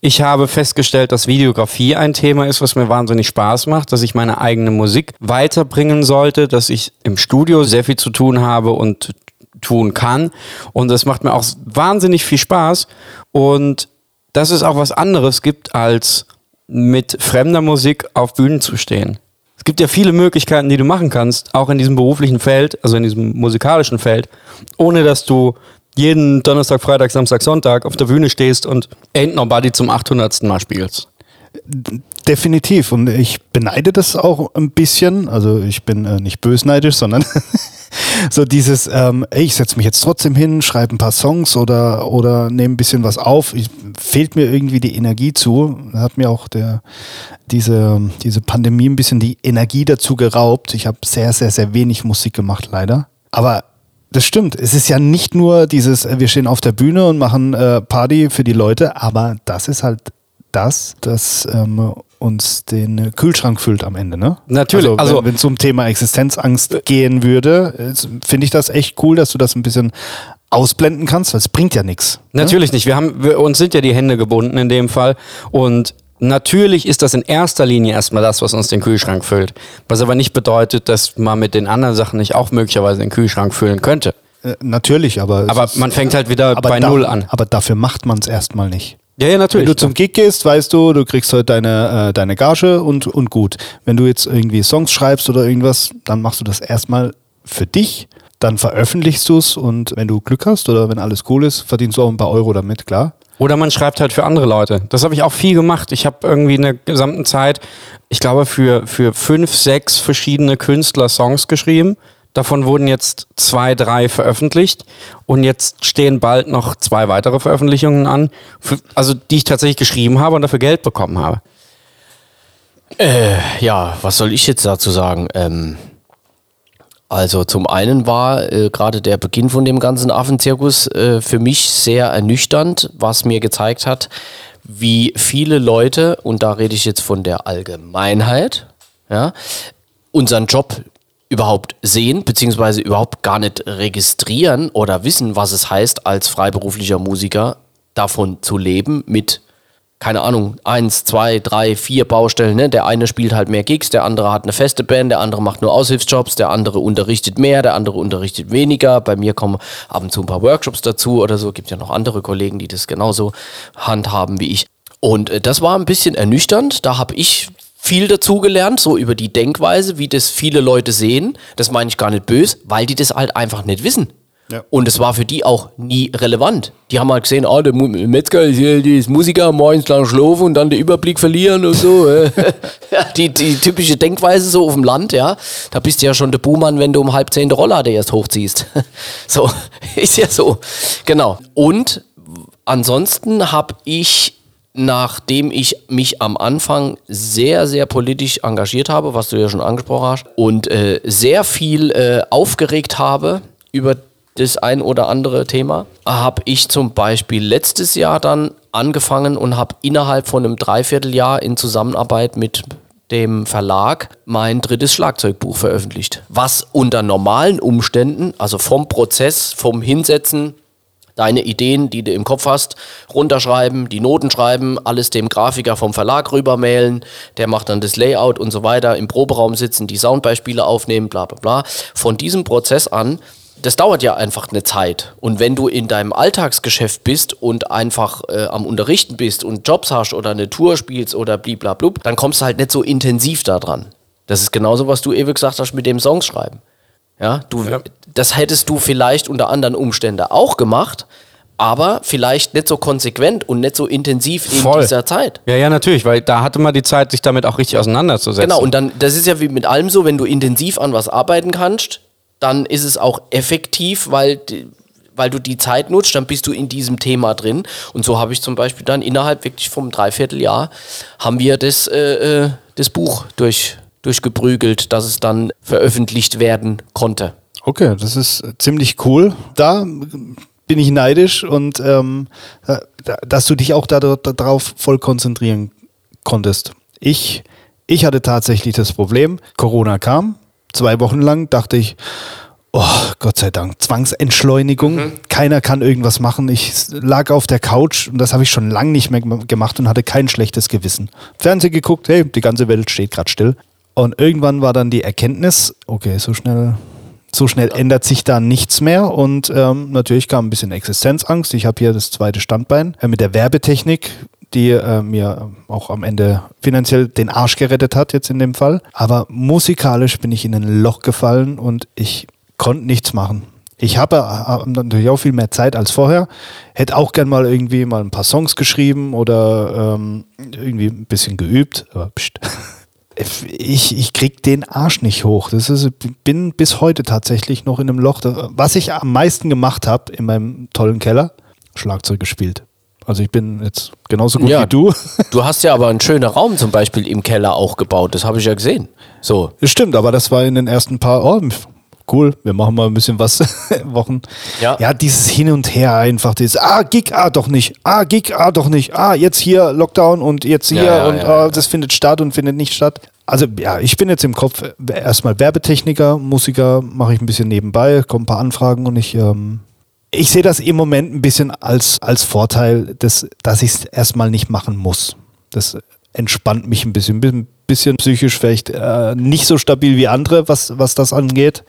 Ich habe festgestellt, dass Videografie ein Thema ist, was mir wahnsinnig Spaß macht, dass ich meine eigene Musik weiterbringen sollte, dass ich im Studio sehr viel zu tun habe und tun kann. Und das macht mir auch wahnsinnig viel Spaß. Und dass es auch was anderes gibt, als mit fremder Musik auf Bühnen zu stehen. Gibt ja viele Möglichkeiten, die du machen kannst, auch in diesem beruflichen Feld, also in diesem musikalischen Feld, ohne dass du jeden Donnerstag, Freitag, Samstag, Sonntag auf der Bühne stehst und Ain't Nobody zum 800. Mal spielst. Definitiv. Und ich beneide das auch ein bisschen. Also ich bin äh, nicht bösneidisch, sondern so dieses, ähm, ich setze mich jetzt trotzdem hin, schreibe ein paar Songs oder, oder nehme ein bisschen was auf. Ich, fehlt mir irgendwie die Energie zu. Da hat mir auch der, diese, diese Pandemie ein bisschen die Energie dazu geraubt. Ich habe sehr, sehr, sehr wenig Musik gemacht, leider. Aber das stimmt. Es ist ja nicht nur dieses, äh, wir stehen auf der Bühne und machen äh, Party für die Leute, aber das ist halt das, das ähm, uns den Kühlschrank füllt am Ende, ne? Natürlich. Also, wenn es um Thema Existenzangst gehen würde, finde ich das echt cool, dass du das ein bisschen ausblenden kannst, weil es bringt ja nichts. Ne? Natürlich ne? nicht. Wir haben, wir, uns sind ja die Hände gebunden in dem Fall und Natürlich ist das in erster Linie erstmal das, was uns den Kühlschrank füllt. Was aber nicht bedeutet, dass man mit den anderen Sachen nicht auch möglicherweise den Kühlschrank füllen könnte. Äh, natürlich, aber. Aber man fängt halt wieder bei da, Null an. Aber dafür macht man es erstmal nicht. Ja, ja, natürlich. Wenn du zum Gig gehst, weißt du, du kriegst heute deine, äh, deine Gage und, und gut. Wenn du jetzt irgendwie Songs schreibst oder irgendwas, dann machst du das erstmal für dich, dann veröffentlichst du es und wenn du Glück hast oder wenn alles cool ist, verdienst du auch ein paar Euro damit, klar. Oder man schreibt halt für andere Leute. Das habe ich auch viel gemacht. Ich habe irgendwie in der gesamten Zeit, ich glaube, für, für fünf, sechs verschiedene Künstler Songs geschrieben. Davon wurden jetzt zwei, drei veröffentlicht und jetzt stehen bald noch zwei weitere Veröffentlichungen an, für, also die ich tatsächlich geschrieben habe und dafür Geld bekommen habe. Äh, ja, was soll ich jetzt dazu sagen? Ähm, also zum einen war äh, gerade der Beginn von dem ganzen Affenzirkus äh, für mich sehr ernüchternd, was mir gezeigt hat, wie viele Leute, und da rede ich jetzt von der Allgemeinheit, ja, unseren Job überhaupt sehen, beziehungsweise überhaupt gar nicht registrieren oder wissen, was es heißt, als freiberuflicher Musiker davon zu leben mit keine Ahnung, eins, zwei, drei, vier Baustellen. Ne? Der eine spielt halt mehr Gigs, der andere hat eine feste Band, der andere macht nur Aushilfsjobs, der andere unterrichtet mehr, der andere unterrichtet weniger. Bei mir kommen ab und zu ein paar Workshops dazu oder so. Gibt ja noch andere Kollegen, die das genauso handhaben wie ich. Und äh, das war ein bisschen ernüchternd. Da habe ich viel dazugelernt, so über die Denkweise, wie das viele Leute sehen. Das meine ich gar nicht böse, weil die das halt einfach nicht wissen. Ja. Und es war für die auch nie relevant. Die haben halt gesehen, ah, der Metzger ist, ist Musiker, morgens lang schlafen und dann den Überblick verlieren und so. *laughs* die, die typische Denkweise so auf dem Land, ja. Da bist du ja schon der Buhmann, wenn du um halb zehn der Roller erst hochziehst. *laughs* so, *laughs* ist ja so. Genau. Und ansonsten habe ich nachdem ich mich am Anfang sehr, sehr politisch engagiert habe, was du ja schon angesprochen hast, und äh, sehr viel äh, aufgeregt habe über das ein oder andere Thema, habe ich zum Beispiel letztes Jahr dann angefangen und habe innerhalb von einem Dreivierteljahr in Zusammenarbeit mit dem Verlag mein drittes Schlagzeugbuch veröffentlicht. Was unter normalen Umständen, also vom Prozess, vom Hinsetzen, deine Ideen, die du im Kopf hast, runterschreiben, die Noten schreiben, alles dem Grafiker vom Verlag rübermailen, der macht dann das Layout und so weiter, im Proberaum sitzen, die Soundbeispiele aufnehmen, bla bla bla. Von diesem Prozess an das dauert ja einfach eine Zeit. Und wenn du in deinem Alltagsgeschäft bist und einfach äh, am Unterrichten bist und Jobs hast oder eine Tour spielst oder bliblablub, dann kommst du halt nicht so intensiv da dran. Das ist genauso, was du ewig gesagt hast mit dem Songs schreiben. Ja, du, ja. das hättest du vielleicht unter anderen Umständen auch gemacht, aber vielleicht nicht so konsequent und nicht so intensiv in Voll. dieser Zeit. Ja, ja, natürlich, weil da hatte man die Zeit, sich damit auch richtig auseinanderzusetzen. Genau, und dann, das ist ja wie mit allem so, wenn du intensiv an was arbeiten kannst, dann ist es auch effektiv, weil, weil du die Zeit nutzt, dann bist du in diesem Thema drin. Und so habe ich zum Beispiel dann innerhalb wirklich vom Dreivierteljahr haben wir das, äh, äh, das Buch durch, durchgeprügelt, dass es dann veröffentlicht werden konnte. Okay, das ist ziemlich cool. Da bin ich neidisch und ähm, dass du dich auch darauf voll konzentrieren konntest. Ich, ich hatte tatsächlich das Problem, Corona kam, zwei Wochen lang dachte ich, oh Gott sei Dank, Zwangsentschleunigung. Mhm. Keiner kann irgendwas machen. Ich lag auf der Couch und das habe ich schon lange nicht mehr gemacht und hatte kein schlechtes Gewissen. Fernsehen geguckt, hey, die ganze Welt steht gerade still. Und irgendwann war dann die Erkenntnis, okay, so schnell, so schnell ändert sich da nichts mehr. Und ähm, natürlich kam ein bisschen Existenzangst. Ich habe hier das zweite Standbein äh, mit der Werbetechnik die äh, mir auch am Ende finanziell den Arsch gerettet hat, jetzt in dem Fall. Aber musikalisch bin ich in ein Loch gefallen und ich konnte nichts machen. Ich habe äh, natürlich auch viel mehr Zeit als vorher. Hätte auch gern mal irgendwie mal ein paar Songs geschrieben oder ähm, irgendwie ein bisschen geübt. Aber pst. *laughs* ich, ich krieg den Arsch nicht hoch. Das ist, bin bis heute tatsächlich noch in einem Loch. Was ich am meisten gemacht habe in meinem tollen Keller, Schlagzeug gespielt. Also ich bin jetzt genauso gut ja, wie du. *laughs* Du hast ja aber einen schönen Raum zum Beispiel im Keller auch gebaut. Das habe ich ja gesehen. So. Stimmt, aber das war in den ersten paar. Oh, cool, wir machen mal ein bisschen was *laughs* Wochen. Ja. ja, dieses Hin und Her einfach, dieses, ah, Gig, ah, doch nicht, ah, Gig, ah, doch nicht, ah, jetzt hier Lockdown und jetzt hier ja, ja, und ah, das findet statt und findet nicht statt. Also ja, ich bin jetzt im Kopf erstmal Werbetechniker, Musiker, mache ich ein bisschen nebenbei, kommen ein paar Anfragen und ich, ähm, ich sehe das im Moment ein bisschen als, als Vorteil, dass, dass ich es erstmal nicht machen muss. Das entspannt mich ein bisschen, ein bisschen psychisch vielleicht äh, nicht so stabil wie andere, was, was das angeht.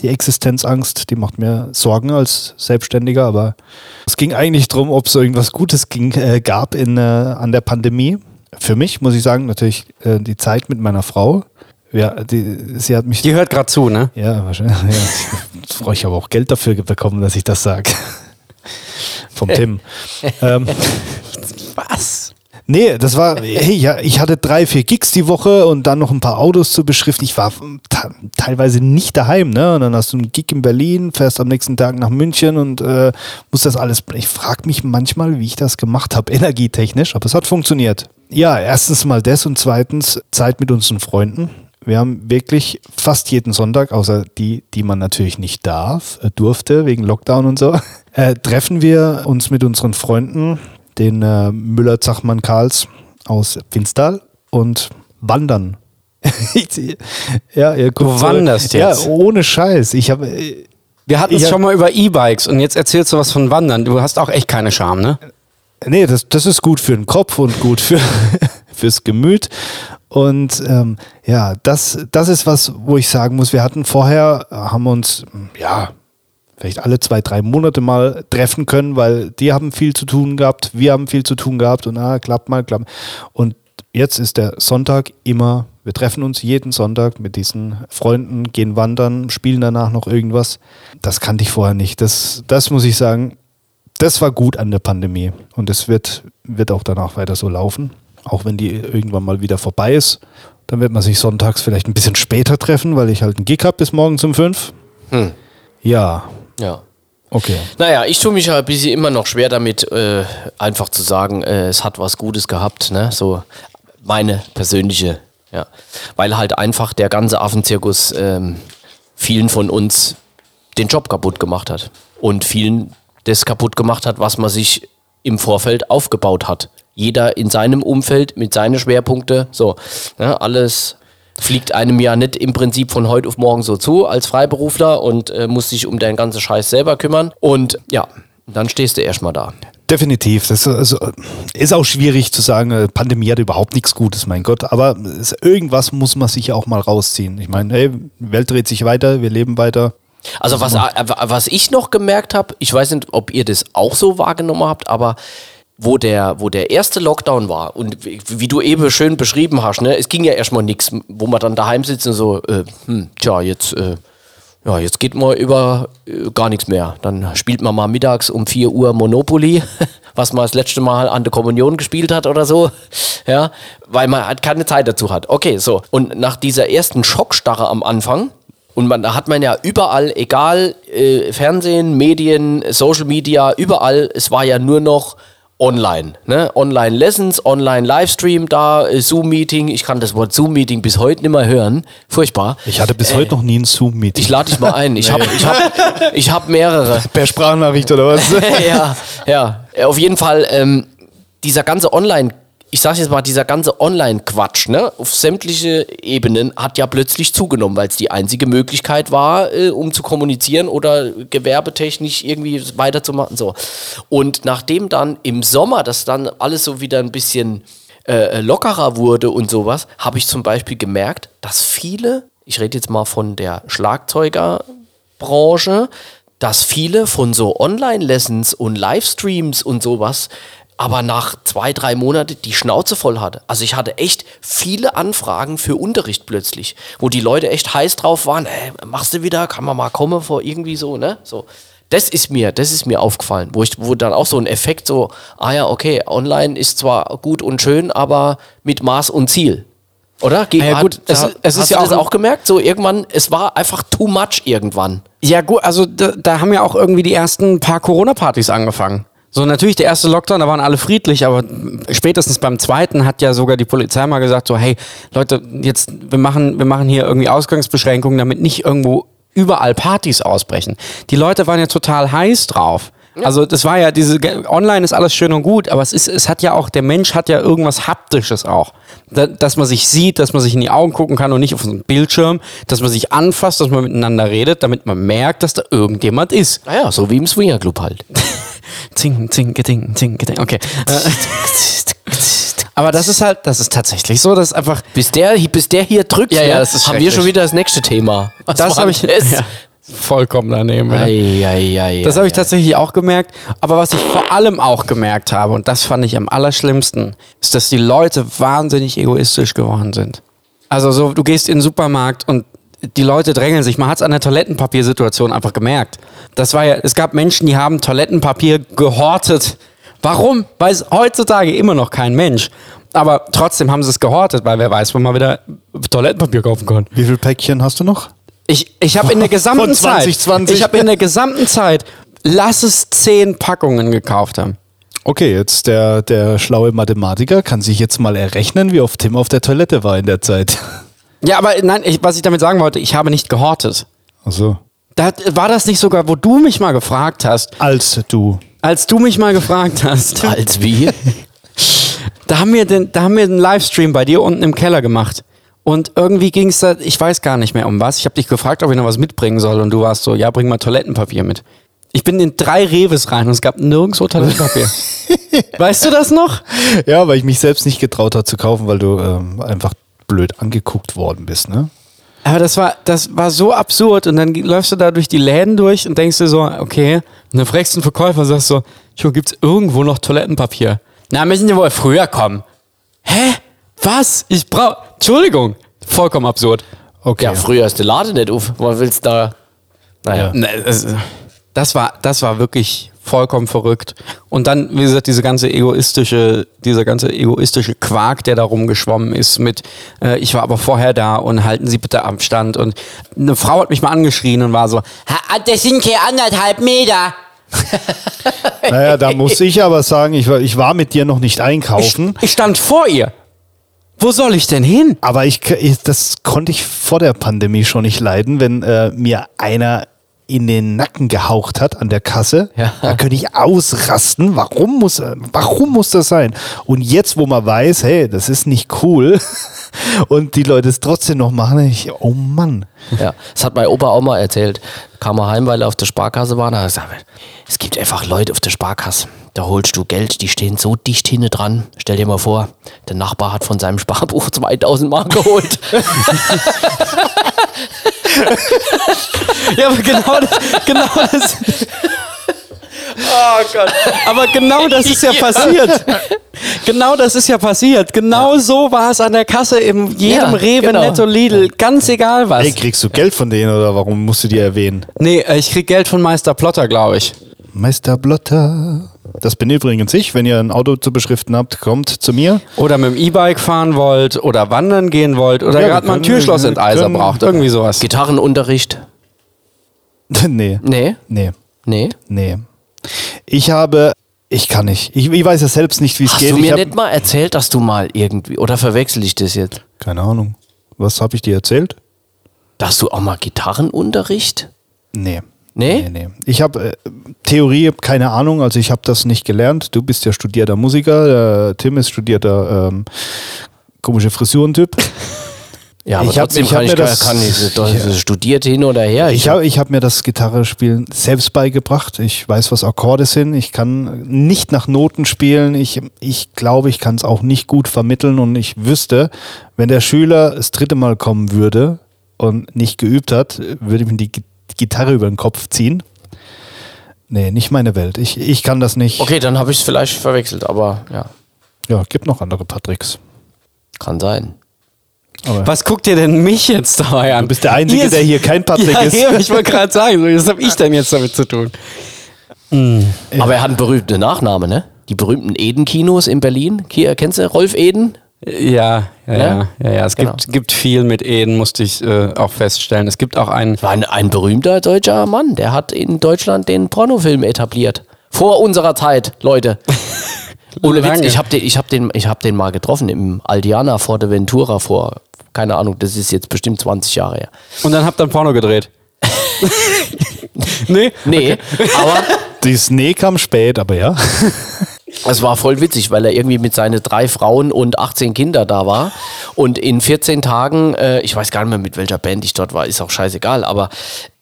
Die Existenzangst, die macht mir Sorgen als Selbstständiger, aber es ging eigentlich darum, ob es irgendwas Gutes ging, äh, gab in, äh, an der Pandemie. Für mich muss ich sagen, natürlich äh, die Zeit mit meiner Frau. Ja, die, sie hat mich. Die hört gerade zu, ne? Ja, wahrscheinlich. Ja. *laughs* ich habe auch Geld dafür bekommen, dass ich das sage. *laughs* Vom Tim. ähm, *laughs* Was? Nee, das war, hey, ja, ich hatte drei, vier Gigs die Woche und dann noch ein paar Autos zu beschriften. Ich war teilweise nicht daheim, ne? Und dann hast du einen Gig in Berlin, fährst am nächsten Tag nach München und äh, musst das alles. Ich frage mich manchmal, wie ich das gemacht habe, *laughs* energietechnisch, aber es hat funktioniert. Ja, erstens mal das und zweitens Zeit mit unseren Freunden. Wir haben wirklich fast jeden Sonntag, außer die, die man natürlich nicht darf, äh, durfte, wegen Lockdown und so, *laughs* äh, treffen wir uns mit unseren Freunden den äh, Müller-Zachmann-Karls aus Winstal und wandern. *laughs* ja, ihr guckt du wanderst so, jetzt? Ja, ohne Scheiß. Ich habe. Äh, Wir hatten es schon mal über E-Bikes und jetzt erzählst du was von Wandern. Du hast auch echt keine Scham, ne? Nee, das, das ist gut für den Kopf und gut für, *laughs* fürs Gemüt. Und ähm, ja, das, das ist was, wo ich sagen muss, wir hatten vorher, haben uns, ja, vielleicht alle zwei, drei Monate mal treffen können, weil die haben viel zu tun gehabt, wir haben viel zu tun gehabt und ah, klappt mal, klappt. Und jetzt ist der Sonntag immer, wir treffen uns jeden Sonntag mit diesen Freunden, gehen wandern, spielen danach noch irgendwas. Das kannte ich vorher nicht. Das, das muss ich sagen, das war gut an der Pandemie. Und es wird, wird auch danach weiter so laufen. Auch wenn die irgendwann mal wieder vorbei ist. Dann wird man sich sonntags vielleicht ein bisschen später treffen, weil ich halt einen Gig habe bis morgens um fünf. Hm. Ja, ja. Okay. Naja, ich tue mich ein bisschen immer noch schwer damit, äh, einfach zu sagen, äh, es hat was Gutes gehabt, ne? So meine persönliche, ja. Weil halt einfach der ganze Affenzirkus ähm, vielen von uns den Job kaputt gemacht hat. Und vielen das kaputt gemacht hat, was man sich im Vorfeld aufgebaut hat. Jeder in seinem Umfeld mit seinen Schwerpunkten, so, ne? alles fliegt einem ja nicht im Prinzip von heute auf morgen so zu als Freiberufler und äh, muss sich um deinen ganzen Scheiß selber kümmern. Und ja, dann stehst du erstmal da. Definitiv. Das ist, also, ist auch schwierig zu sagen, äh, Pandemie hat überhaupt nichts Gutes, mein Gott. Aber irgendwas muss man sich ja auch mal rausziehen. Ich meine, hey, die Welt dreht sich weiter, wir leben weiter. Also was, was ich noch gemerkt habe, ich weiß nicht, ob ihr das auch so wahrgenommen habt, aber wo der, wo der erste Lockdown war und wie, wie du eben schön beschrieben hast, ne, es ging ja erstmal nichts, wo man dann daheim sitzt und so, äh, hm, tja, jetzt, äh, ja, jetzt geht man über äh, gar nichts mehr. Dann spielt man mal mittags um 4 Uhr Monopoly, *laughs* was man das letzte Mal an der Kommunion gespielt hat oder so, *laughs* ja, weil man halt keine Zeit dazu hat. Okay, so. Und nach dieser ersten Schockstarre am Anfang, und man, da hat man ja überall, egal, äh, Fernsehen, Medien, Social Media, überall, es war ja nur noch online. Ne? Online-Lessons, Online-Livestream, da, äh, Zoom-Meeting. Ich kann das Wort Zoom-Meeting bis heute nicht mehr hören. Furchtbar. Ich hatte bis äh, heute noch nie ein Zoom-Meeting. Ich lade dich mal ein. Ich habe ich hab, ich hab mehrere. *laughs* Per Sprachnachricht oder was? *laughs* ja, ja. Auf jeden Fall, ähm, dieser ganze Online- ich sage jetzt mal, dieser ganze Online-Quatsch, ne, auf sämtliche Ebenen hat ja plötzlich zugenommen, weil es die einzige Möglichkeit war, äh, um zu kommunizieren oder gewerbetechnisch irgendwie weiterzumachen. So. Und nachdem dann im Sommer das dann alles so wieder ein bisschen äh, lockerer wurde und sowas, habe ich zum Beispiel gemerkt, dass viele, ich rede jetzt mal von der Schlagzeugerbranche, dass viele von so Online-Lessons und Livestreams und sowas aber nach zwei, drei Monaten die Schnauze voll hatte. Also ich hatte echt viele Anfragen für Unterricht plötzlich, wo die Leute echt heiß drauf waren, ey, machst du wieder, kann man mal kommen vor irgendwie so, ne? So. Das ist mir, das ist mir aufgefallen, wo ich, wo dann auch so ein Effekt so, ah ja, okay, online ist zwar gut und schön, aber mit Maß und Ziel. Oder? Ge ja, gut, es, es hast ist ja auch, auch gemerkt, so irgendwann, es war einfach too much irgendwann. Ja, gut, also da, da haben ja auch irgendwie die ersten paar Corona-Partys angefangen. So, natürlich, der erste Lockdown, da waren alle friedlich, aber spätestens beim zweiten hat ja sogar die Polizei mal gesagt: so, hey, Leute, jetzt, wir machen, wir machen hier irgendwie Ausgangsbeschränkungen, damit nicht irgendwo überall Partys ausbrechen. Die Leute waren ja total heiß drauf. Also das war ja diese online ist alles schön und gut, aber es ist es hat ja auch der Mensch hat ja irgendwas haptisches auch, da, dass man sich sieht, dass man sich in die Augen gucken kann und nicht auf so einem Bildschirm, dass man sich anfasst, dass man miteinander redet, damit man merkt, dass da irgendjemand ist. Naja, so wie im Swinger Club halt. *laughs* zing, zing, geding, zing, geding. Okay. *laughs* Aber das ist halt, das ist tatsächlich so, dass einfach. Bis der, bis der hier drückt, ja, ja, das ist haben wir schon wieder das nächste Thema. Was das habe ich. Ja vollkommen daneben. Ja. Ei, ei, ei, das habe ich tatsächlich auch gemerkt. Aber was ich vor allem auch gemerkt habe, und das fand ich am allerschlimmsten, ist, dass die Leute wahnsinnig egoistisch geworden sind. Also so, du gehst in den Supermarkt und die Leute drängeln sich. Man hat es an der Toilettenpapiersituation einfach gemerkt. Das war ja, es gab Menschen, die haben Toilettenpapier gehortet. Warum? Weiß heutzutage immer noch kein Mensch. Aber trotzdem haben sie es gehortet, weil wer weiß, wo man wieder Toilettenpapier kaufen kann. Wie viele Päckchen hast du noch? Ich, ich habe in der *laughs* gesamten 20, Zeit, ich habe in der gesamten Zeit, lass es zehn Packungen gekauft haben. Okay, jetzt der, der schlaue Mathematiker kann sich jetzt mal errechnen, wie oft Tim auf der Toilette war in der Zeit. Ja, aber nein, ich, was ich damit sagen wollte, ich habe nicht gehortet. Ach so. Da, war das nicht sogar, wo du mich mal gefragt hast? Als du. Als du mich mal gefragt hast. *laughs* Als wie? Da haben wir den, da haben wir einen Livestream bei dir unten im Keller gemacht. Und irgendwie ging es da, ich weiß gar nicht mehr um was. Ich habe dich gefragt, ob ich noch was mitbringen soll. Und du warst so, ja, bring mal Toilettenpapier mit. Ich bin in drei Reves rein und es gab nirgendwo Toilettenpapier. *laughs* weißt du das noch? Ja, weil ich mich selbst nicht getraut habe zu kaufen, weil du ähm, einfach blöd angeguckt worden bist, ne? Aber das war, das war so absurd. Und dann läufst du da durch die Läden durch und denkst dir so, okay. Und dann fragst du einen Verkäufer und sagst so, gibt es irgendwo noch Toilettenpapier? Na, müssen die wohl früher kommen. Hä? Was? Ich brauche. Entschuldigung. Vollkommen absurd. Okay. Ja, früher ist der Lade nicht auf. Was willst du da? Naja. Ne, das, das, war, das war wirklich vollkommen verrückt. Und dann, wie gesagt, diese ganze egoistische, dieser ganze egoistische Quark, der da rumgeschwommen ist mit, äh, ich war aber vorher da und halten Sie bitte Abstand. Und eine Frau hat mich mal angeschrien und war so, das sind keine anderthalb Meter. *laughs* naja, da muss ich aber sagen, ich war, ich war mit dir noch nicht einkaufen. Ich, ich stand vor ihr. Wo soll ich denn hin? Aber ich, das konnte ich vor der Pandemie schon nicht leiden, wenn äh, mir einer in den Nacken gehaucht hat an der Kasse. Ja. Da könnte ich ausrasten. Warum muss, warum muss das sein? Und jetzt, wo man weiß, hey, das ist nicht cool *laughs* und die Leute es trotzdem noch machen, ich, oh Mann. Ja, das hat mein Opa auch mal erzählt. Kam er heim, weil er auf der Sparkasse war. Da hat er gesagt, es gibt einfach Leute auf der Sparkasse. Da holst du Geld, die stehen so dicht hinten dran. Stell dir mal vor, der Nachbar hat von seinem Sparbuch *laughs* 2000 Mark geholt. *laughs* ja, aber genau das, genau das. Oh Gott. Aber genau das ist ja passiert. Genau das ist ja passiert. Genau ja. so war es an der Kasse in jedem ja, Rewe, genau. Netto, Lidl. Ganz egal was. Hey, kriegst du Geld von denen oder warum musst du die erwähnen? Nee, äh, ich krieg Geld von Meister Plotter, glaube ich. Meister Plotter. Das bin übrigens ich. Wenn ihr ein Auto zu beschriften habt, kommt zu mir. Oder mit dem E-Bike fahren wollt oder wandern gehen wollt oder ja, gerade mal ein Türschlossenteiser braucht. Irgendwie sowas. Gitarrenunterricht. *laughs* nee. Nee? Nee. Nee? Nee. Ich habe ich kann nicht. Ich, ich weiß ja selbst nicht, wie es geht. Hast du mir nicht mal erzählt, dass du mal irgendwie, oder verwechsel ich das jetzt? Keine Ahnung. Was habe ich dir erzählt? Dass du auch mal Gitarrenunterricht? Nee. Nee? Nee, nee. Ich habe äh, Theorie, keine Ahnung, also ich habe das nicht gelernt. Du bist ja studierter Musiker, Tim ist studierter ähm, komische Frisurentyp. *laughs* Ja, aber ich trotzdem hab, ich kann ich das, kann ich, ja. studiert hin oder her. Ich, ich habe ich hab mir das Gitarrespielen selbst beigebracht. Ich weiß, was Akkorde sind. Ich kann nicht nach Noten spielen. Ich, ich glaube, ich kann es auch nicht gut vermitteln. Und ich wüsste, wenn der Schüler das dritte Mal kommen würde und nicht geübt hat, würde ich ihm die Gitarre über den Kopf ziehen. Nee, nicht meine Welt. Ich, ich kann das nicht. Okay, dann habe ich es vielleicht verwechselt, aber ja. Ja, gibt noch andere Patricks. Kann sein. Aber Was guckt ihr denn mich jetzt dabei an? Du bist der Einzige, ihr der hier kein Patrick ja, ist. Ja, ich wollte gerade sagen, was habe ich denn jetzt damit zu tun? Mhm. Aber er hat einen berühmten Nachname, ne? Die berühmten Eden-Kinos in Berlin. Hier, kennst du Rolf Eden? Ja, ja, ja, ja, ja. Es genau. gibt, gibt viel mit Eden, musste ich äh, auch feststellen. Es gibt auch einen. War ein, ein berühmter deutscher Mann, der hat in Deutschland den Pornofilm etabliert. Vor unserer Zeit, Leute. *laughs* Ohne Witz, ich habe den, hab den, hab den mal getroffen im Aldiana Forteventura vor, keine Ahnung, das ist jetzt bestimmt 20 Jahre her. Und dann habt ihr ein Porno gedreht? *laughs* nee? Nee, okay. aber... Die Snee kam spät, aber ja. Es war voll witzig, weil er irgendwie mit seinen drei Frauen und 18 Kinder da war. Und in 14 Tagen, äh, ich weiß gar nicht mehr, mit welcher Band ich dort war, ist auch scheißegal, aber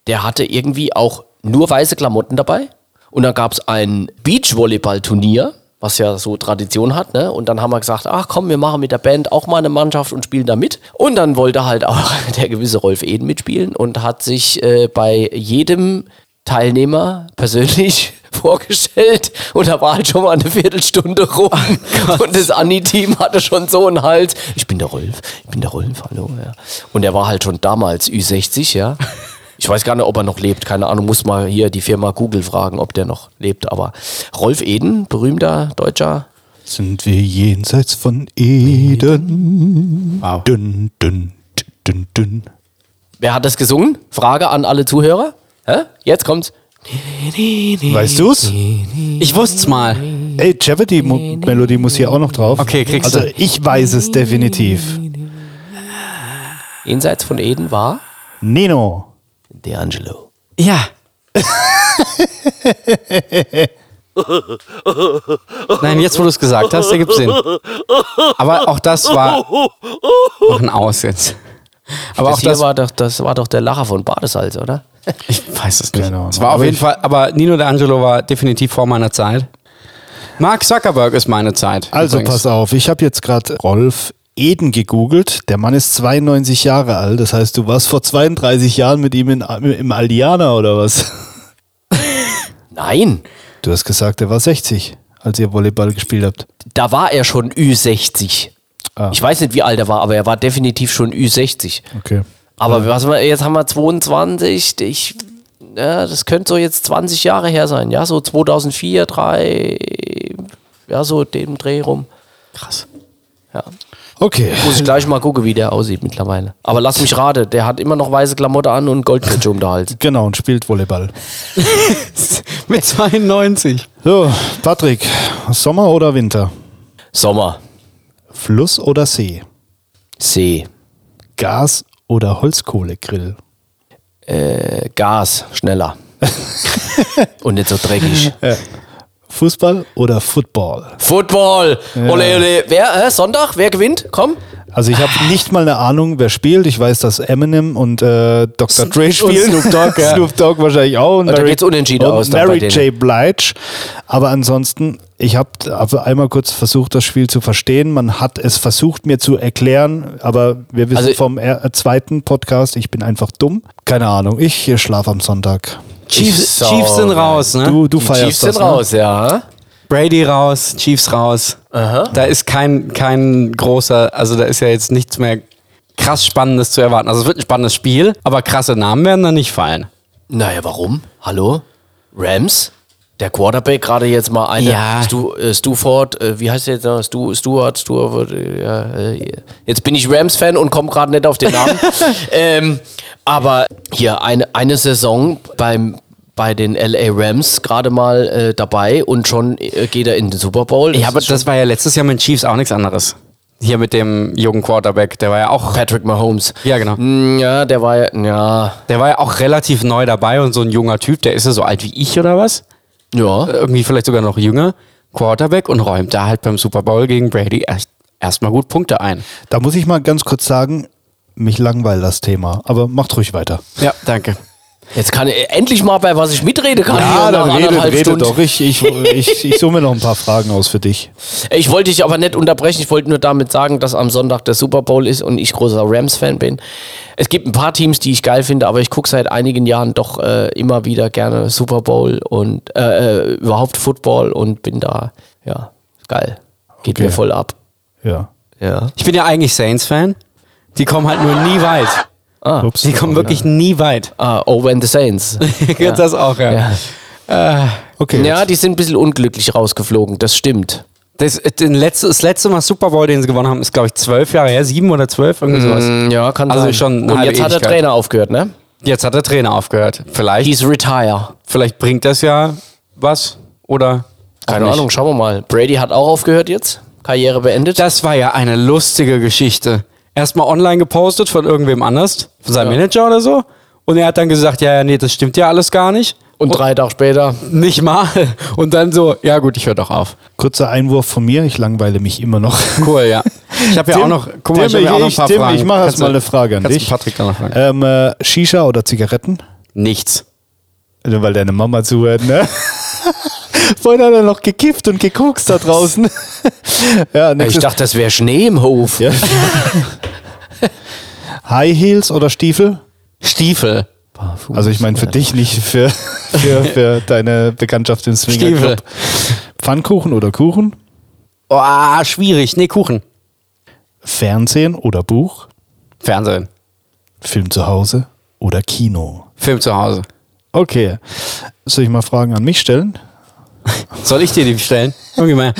der hatte irgendwie auch nur weiße Klamotten dabei. Und dann gab es ein Beachvolleyball-Turnier, was ja so Tradition hat, ne? Und dann haben wir gesagt, ach komm, wir machen mit der Band auch mal eine Mannschaft und spielen da mit. Und dann wollte halt auch *laughs* der gewisse Rolf Eden mitspielen und hat sich äh, bei jedem Teilnehmer persönlich vorgestellt und da war halt schon mal eine Viertelstunde rum oh und das Anni-Team hatte schon so einen Hals. Ich bin der Rolf, ich bin der Rolf, hallo. Ja. Und er war halt schon damals Ü60, ja. Ich weiß gar nicht, ob er noch lebt, keine Ahnung, muss mal hier die Firma Google fragen, ob der noch lebt. Aber Rolf Eden, berühmter Deutscher. Sind wir jenseits von Eden? Wow. Dünn, dünn, dünn, dünn. Wer hat das gesungen? Frage an alle Zuhörer. Hä? Jetzt kommt's. Weißt du's? Ich wusste's mal. Ey, Jeopardy-Melodie muss hier auch noch drauf. Okay, kriegst du. Also ich weiß es definitiv. Jenseits von Eden war? Nino. D'Angelo. Ja. Nein, jetzt wo du es gesagt hast, ergibt Sinn. Aber auch das war noch ein Aus jetzt. Aber das auch das war doch, das war doch der Lacher von Badesalz, oder? Ich weiß es nicht. Genau. Es war auf jeden Fall, aber Nino D'Angelo war definitiv vor meiner Zeit. Mark Zuckerberg ist meine Zeit. Also übrigens. pass auf, ich habe jetzt gerade Rolf Eden gegoogelt. Der Mann ist 92 Jahre alt. Das heißt, du warst vor 32 Jahren mit ihm in, im Aldiana oder was? *laughs* Nein. Du hast gesagt, er war 60, als ihr Volleyball gespielt habt. Da war er schon Ü60. Ah. Ich weiß nicht, wie alt er war, aber er war definitiv schon Ü60. Okay. Aber ja. was jetzt haben wir 22, ich, ja, das könnte so jetzt 20 Jahre her sein, ja, so 2004, 3, ja, so dem Dreh rum. Krass. Ja. Okay. Muss ich gleich mal gucken, wie der aussieht mittlerweile. Aber lass mich raten, der hat immer noch weiße Klamotte an und Goldkettchen um den Hals. *laughs* Genau, und spielt Volleyball. *laughs* Mit 92. So, Patrick, Sommer oder Winter? Sommer. Fluss oder See? See. Gas oder Holzkohlegrill? Äh, Gas, schneller. *laughs* und nicht so dreckig. Ja. Fußball oder Football? Football! Ja. Ole, ole. Wer? Äh, Sonntag? Wer gewinnt? Komm. Also ich habe nicht mal eine Ahnung, wer spielt. Ich weiß, dass Eminem und äh, Dr. Dre spielen. Und Snoop Dogg, *laughs* ja. Snoop Dogg wahrscheinlich auch. Und, und da geht's unentschieden aus. Mary J. Blige. Aber ansonsten, ich habe einmal kurz versucht, das Spiel zu verstehen. Man hat es versucht, mir zu erklären, aber wir wissen also, vom äh, zweiten Podcast, ich bin einfach dumm. Keine Ahnung, ich schlafe am Sonntag. Chiefs, Chiefs sind raus, ne? Du, du feierst Chiefs sind ne? raus, ja. Brady raus, Chiefs raus. Aha. Da ist kein, kein großer, also da ist ja jetzt nichts mehr krass Spannendes zu erwarten. Also es wird ein spannendes Spiel, aber krasse Namen werden da nicht fallen. Naja, warum? Hallo? Rams? Der Quarterback gerade jetzt mal eine. Ja. Stu, äh, Stuford, äh, wie heißt der jetzt noch? Stu, Stuart, Stuart, äh, ja, äh, jetzt bin ich Rams-Fan und komme gerade nicht auf den Namen. *laughs* ähm, aber hier eine, eine Saison beim, bei den LA Rams gerade mal äh, dabei und schon äh, geht er in den Super Bowl. Das ja, aber das war ja letztes Jahr mit den Chiefs auch nichts anderes. Hier mit dem jungen Quarterback, der war ja auch. Patrick Mahomes. Ja, genau. Mm, ja, der war ja, ja. Der war ja auch relativ neu dabei und so ein junger Typ, der ist ja so alt wie ich oder was? Ja. Irgendwie vielleicht sogar noch jünger. Quarterback und räumt da halt beim Super Bowl gegen Brady erst erstmal gut Punkte ein. Da muss ich mal ganz kurz sagen, mich langweilt das Thema, aber macht ruhig weiter. Ja, danke. Jetzt kann ich endlich mal bei was ich mitreden kann. Ja, dann rede, rede doch. Ich, ich, ich, *laughs* ich suche mir noch ein paar Fragen aus für dich. Ich wollte dich aber nicht unterbrechen. Ich wollte nur damit sagen, dass am Sonntag der Super Bowl ist und ich großer Rams-Fan bin. Es gibt ein paar Teams, die ich geil finde, aber ich gucke seit einigen Jahren doch äh, immer wieder gerne Super Bowl und äh, äh überhaupt Football und bin da, ja, geil. Geht okay. mir voll ab. Ja. ja. Ich bin ja eigentlich Saints-Fan. Die kommen halt nur nie weit. Ah, Ups, die kommen wirklich ja. nie weit. Ah, Oh, when the Saints. *laughs* ja. Das auch, ja. ja. Äh, okay. Ja, die sind ein bisschen unglücklich rausgeflogen, das stimmt. Das, letzte, das letzte Mal Super Bowl, den sie gewonnen haben, ist, glaube ich, zwölf Jahre her, sieben oder zwölf, irgendwie sowas. Mm, ja, kann Also sein. schon Und jetzt hat der Ewigkeit. Trainer aufgehört, ne? Jetzt hat der Trainer aufgehört. Vielleicht, He's retire. vielleicht bringt das ja was. Oder. Keine nicht. Ahnung, schauen wir mal. Brady hat auch aufgehört jetzt. Karriere beendet. Das war ja eine lustige Geschichte. Erstmal online gepostet von irgendwem anders, von seinem Ja. Manager oder so. Und er hat dann gesagt, ja, ja, nee, das stimmt ja alles gar nicht. und drei Tage später. Nicht mal. *laughs* Und dann so, ja gut, ich höre doch auf. Kurzer Einwurf von mir, ich langweile mich immer noch. Cool, ja. *laughs* Ich habe ja auch noch, guck mal, Tim, ich habe ja auch noch ein ich- paar Tim, Fragen. ich mache Kannst erst mal du- eine Frage an dich. Patrick noch fragen. Ähm, äh, Shisha oder Zigaretten? Nichts. Also, Weil deine Mama zuhört, ne? *laughs* Vorhin hat er noch gekifft und gekokst da draußen. *laughs* ja, Ich dachte, das wäre Schnee im Hof. Ja. *laughs* High Heels oder Stiefel? Stiefel. Also ich meine für dich, nicht für, für, für deine Bekanntschaft im. Swingerclub. Pfannkuchen oder Kuchen? Oh, schwierig. Nee, Kuchen. Fernsehen oder Buch? Fernsehen. Film zu Hause oder Kino? Film zu Hause. Okay. Soll ich mal Fragen an mich stellen? Soll ich dir die stellen? Mal.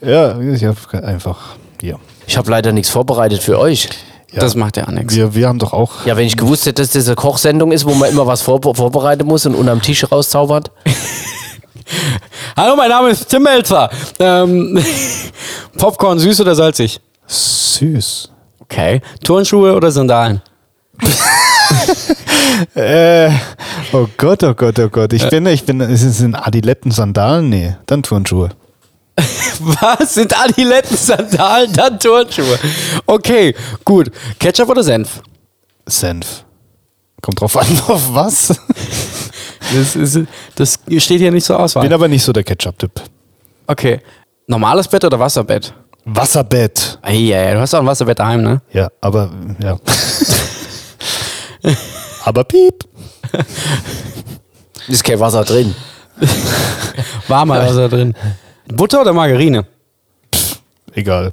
Ja, ich habe einfach hier. Ich habe leider nichts vorbereitet für euch. Ja. Das macht ja auch nichts. Wir, wir haben doch auch. Ja, wenn ich gewusst hätte, dass das eine Kochsendung ist, wo man immer was vor vorbereiten muss und unterm Tisch rauszaubert. *laughs* Hallo, mein Name ist Tim Melzer. Ähm, *laughs* Popcorn süß oder salzig? Süß. Okay. Turnschuhe oder Sandalen? *laughs* *laughs* Äh, oh Gott, oh Gott, oh Gott. Ich bin, ich bin, es sind Adiletten Sandalen? Nee, dann Turnschuhe. *laughs* Was? Sind Adiletten Sandalen, dann Turnschuhe? Okay, gut. Ketchup oder Senf? Senf. Kommt drauf an, *laughs* auf was. Das, ist, das steht hier nicht zur Auswahl. Bin aber nicht so der Ketchup-Typ. Okay. Normales Bett oder Wasserbett? Wasserbett. Eieiei, du hast auch ein Wasserbett daheim, ne? Ja, aber, ja. Aber piep. *laughs* Ist kein Wasser drin. War mal *laughs* Wasser drin. Butter oder Margarine? Egal.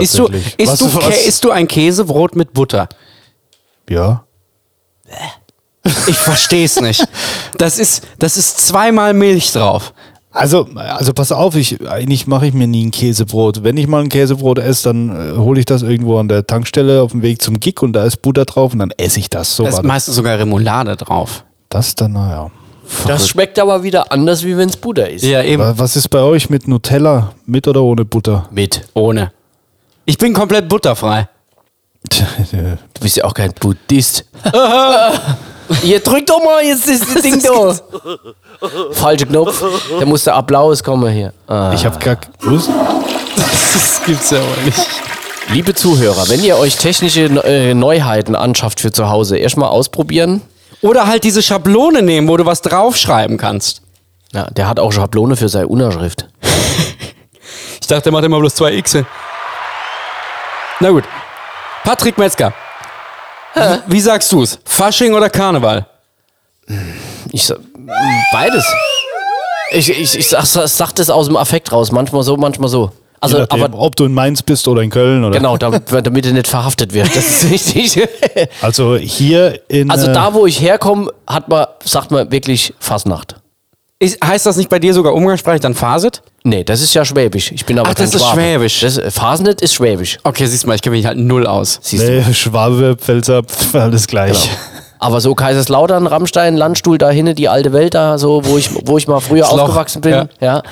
Isst du, isst, du, isst du ein Käsebrot mit Butter? Ja. Ich versteh's nicht. *laughs* Das ist, das ist zweimal Milch drauf. Also, also pass auf, ich, eigentlich mache ich mir nie ein Käsebrot. Wenn ich mal ein Käsebrot esse, dann äh, hole ich das irgendwo an der Tankstelle auf dem Weg zum Gig und da ist Butter drauf und dann esse ich das. So Da ist meistens sogar Remoulade drauf. das dann, naja. Das schmeckt aber wieder anders, wie wenn es Butter ist. Ja, eben. Wa- Was ist bei euch mit Nutella? Mit oder ohne Butter? Mit. Ohne. Ich bin komplett butterfrei. *laughs* Du bist ja auch kein Buddhist. *laughs* Ihr drückt doch mal jetzt das *laughs* Ding da. Falscher Knopf. Da muss der Applaus kommen hier. Ah. Ich habe gar. Was? Das gibt's ja wohl nicht. Liebe Zuhörer, wenn ihr euch technische äh, Neuheiten anschafft für zu Hause, erstmal ausprobieren. Oder halt diese Schablone nehmen, wo du was draufschreiben kannst. Ja, der hat auch Schablone für seine Unterschrift. *laughs* Ich dachte, der macht immer bloß zwei X. Na gut. Patrick Metzger. Wie sagst du's? Fasching oder Karneval? Ich sa- beides. Ich, ich, ich sag, sag das aus dem Affekt raus. Manchmal so, manchmal so. Also, nachdem, aber ob du in Mainz bist oder in Köln oder. genau, damit, damit er nicht verhaftet wird. Das ist wichtig. *laughs* Also hier in. Also äh, da, wo ich herkomme, hat man, sagt man wirklich Fasnacht. Ist, heißt das nicht bei dir sogar umgangssprachlich dann Faset? Nee, das ist ja Schwäbisch. Ich bin aber Ach, kein das ist Schwabe. Schwäbisch. Das, äh, Fasnet ist Schwäbisch. Okay, siehst du mal, ich kenne mich halt null aus. Siehst du. Nee, Schwabe, Pfälzer, pf, alles gleich. Genau. Aber so Kaiserslautern, Rammstein, Landstuhl da hinten, die alte Welt da, so, wo ich, wo ich mal früher aufgewachsen bin, ja. ja.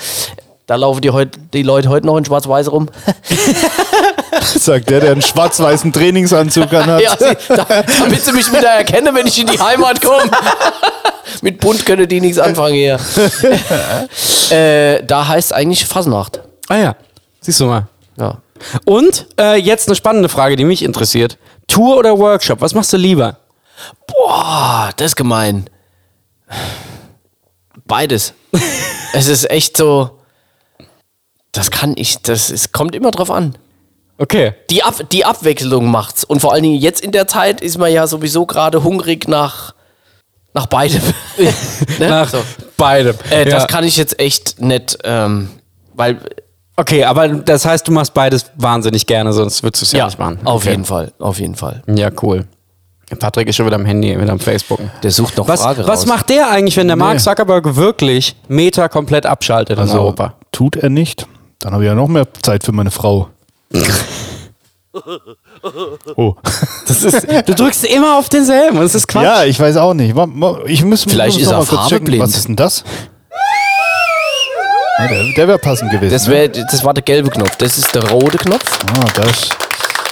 Da laufen die, heut, die Leute heute noch in Schwarz-Weiß rum. *laughs* Sagt der, der einen schwarz-weißen Trainingsanzug *laughs* anhat. Ja, sie, da, damit sie mich wieder erkennen, wenn ich in die Heimat komme. *laughs* Mit bunt können die nichts anfangen hier. äh, da heißt eigentlich Fasnacht. Ah ja, siehst du mal. Ja. Und äh, jetzt eine spannende Frage, die mich interessiert. Tour oder Workshop? Was machst du lieber? Boah, das ist gemein. Beides. *laughs* es ist echt so. Das kann ich, das es kommt immer drauf an. Okay. Die, Ab, die Abwechslung macht's. Und vor allen Dingen jetzt in der Zeit ist man ja sowieso gerade hungrig nach, nach beidem. *laughs* ne? Nach so. beidem. äh, das Ja. kann ich jetzt echt nicht, ähm, weil, Okay, aber das heißt, du machst beides wahnsinnig gerne, sonst würdest du es ja, ja, nicht machen. auf okay. jeden Fall, auf jeden Fall. Ja, cool. Patrick ist schon wieder am Handy, wieder am Facebook. Der sucht noch Was, Frage was raus. macht der eigentlich, wenn der Mark Zuckerberg wirklich Meta komplett abschaltet in Also Europa? tut er nicht. Dann habe ich ja noch mehr Zeit für meine Frau. *laughs* oh. Das ist, du drückst immer auf denselben. Das ist Quatsch. Ja, ich weiß auch nicht. Ich muss, Vielleicht muss ist er farbeblind. Was ist denn das? Ja, der, der wäre passend gewesen. Das, wär, ne? das war der gelbe Knopf. Das ist der rote Knopf. Ah, das.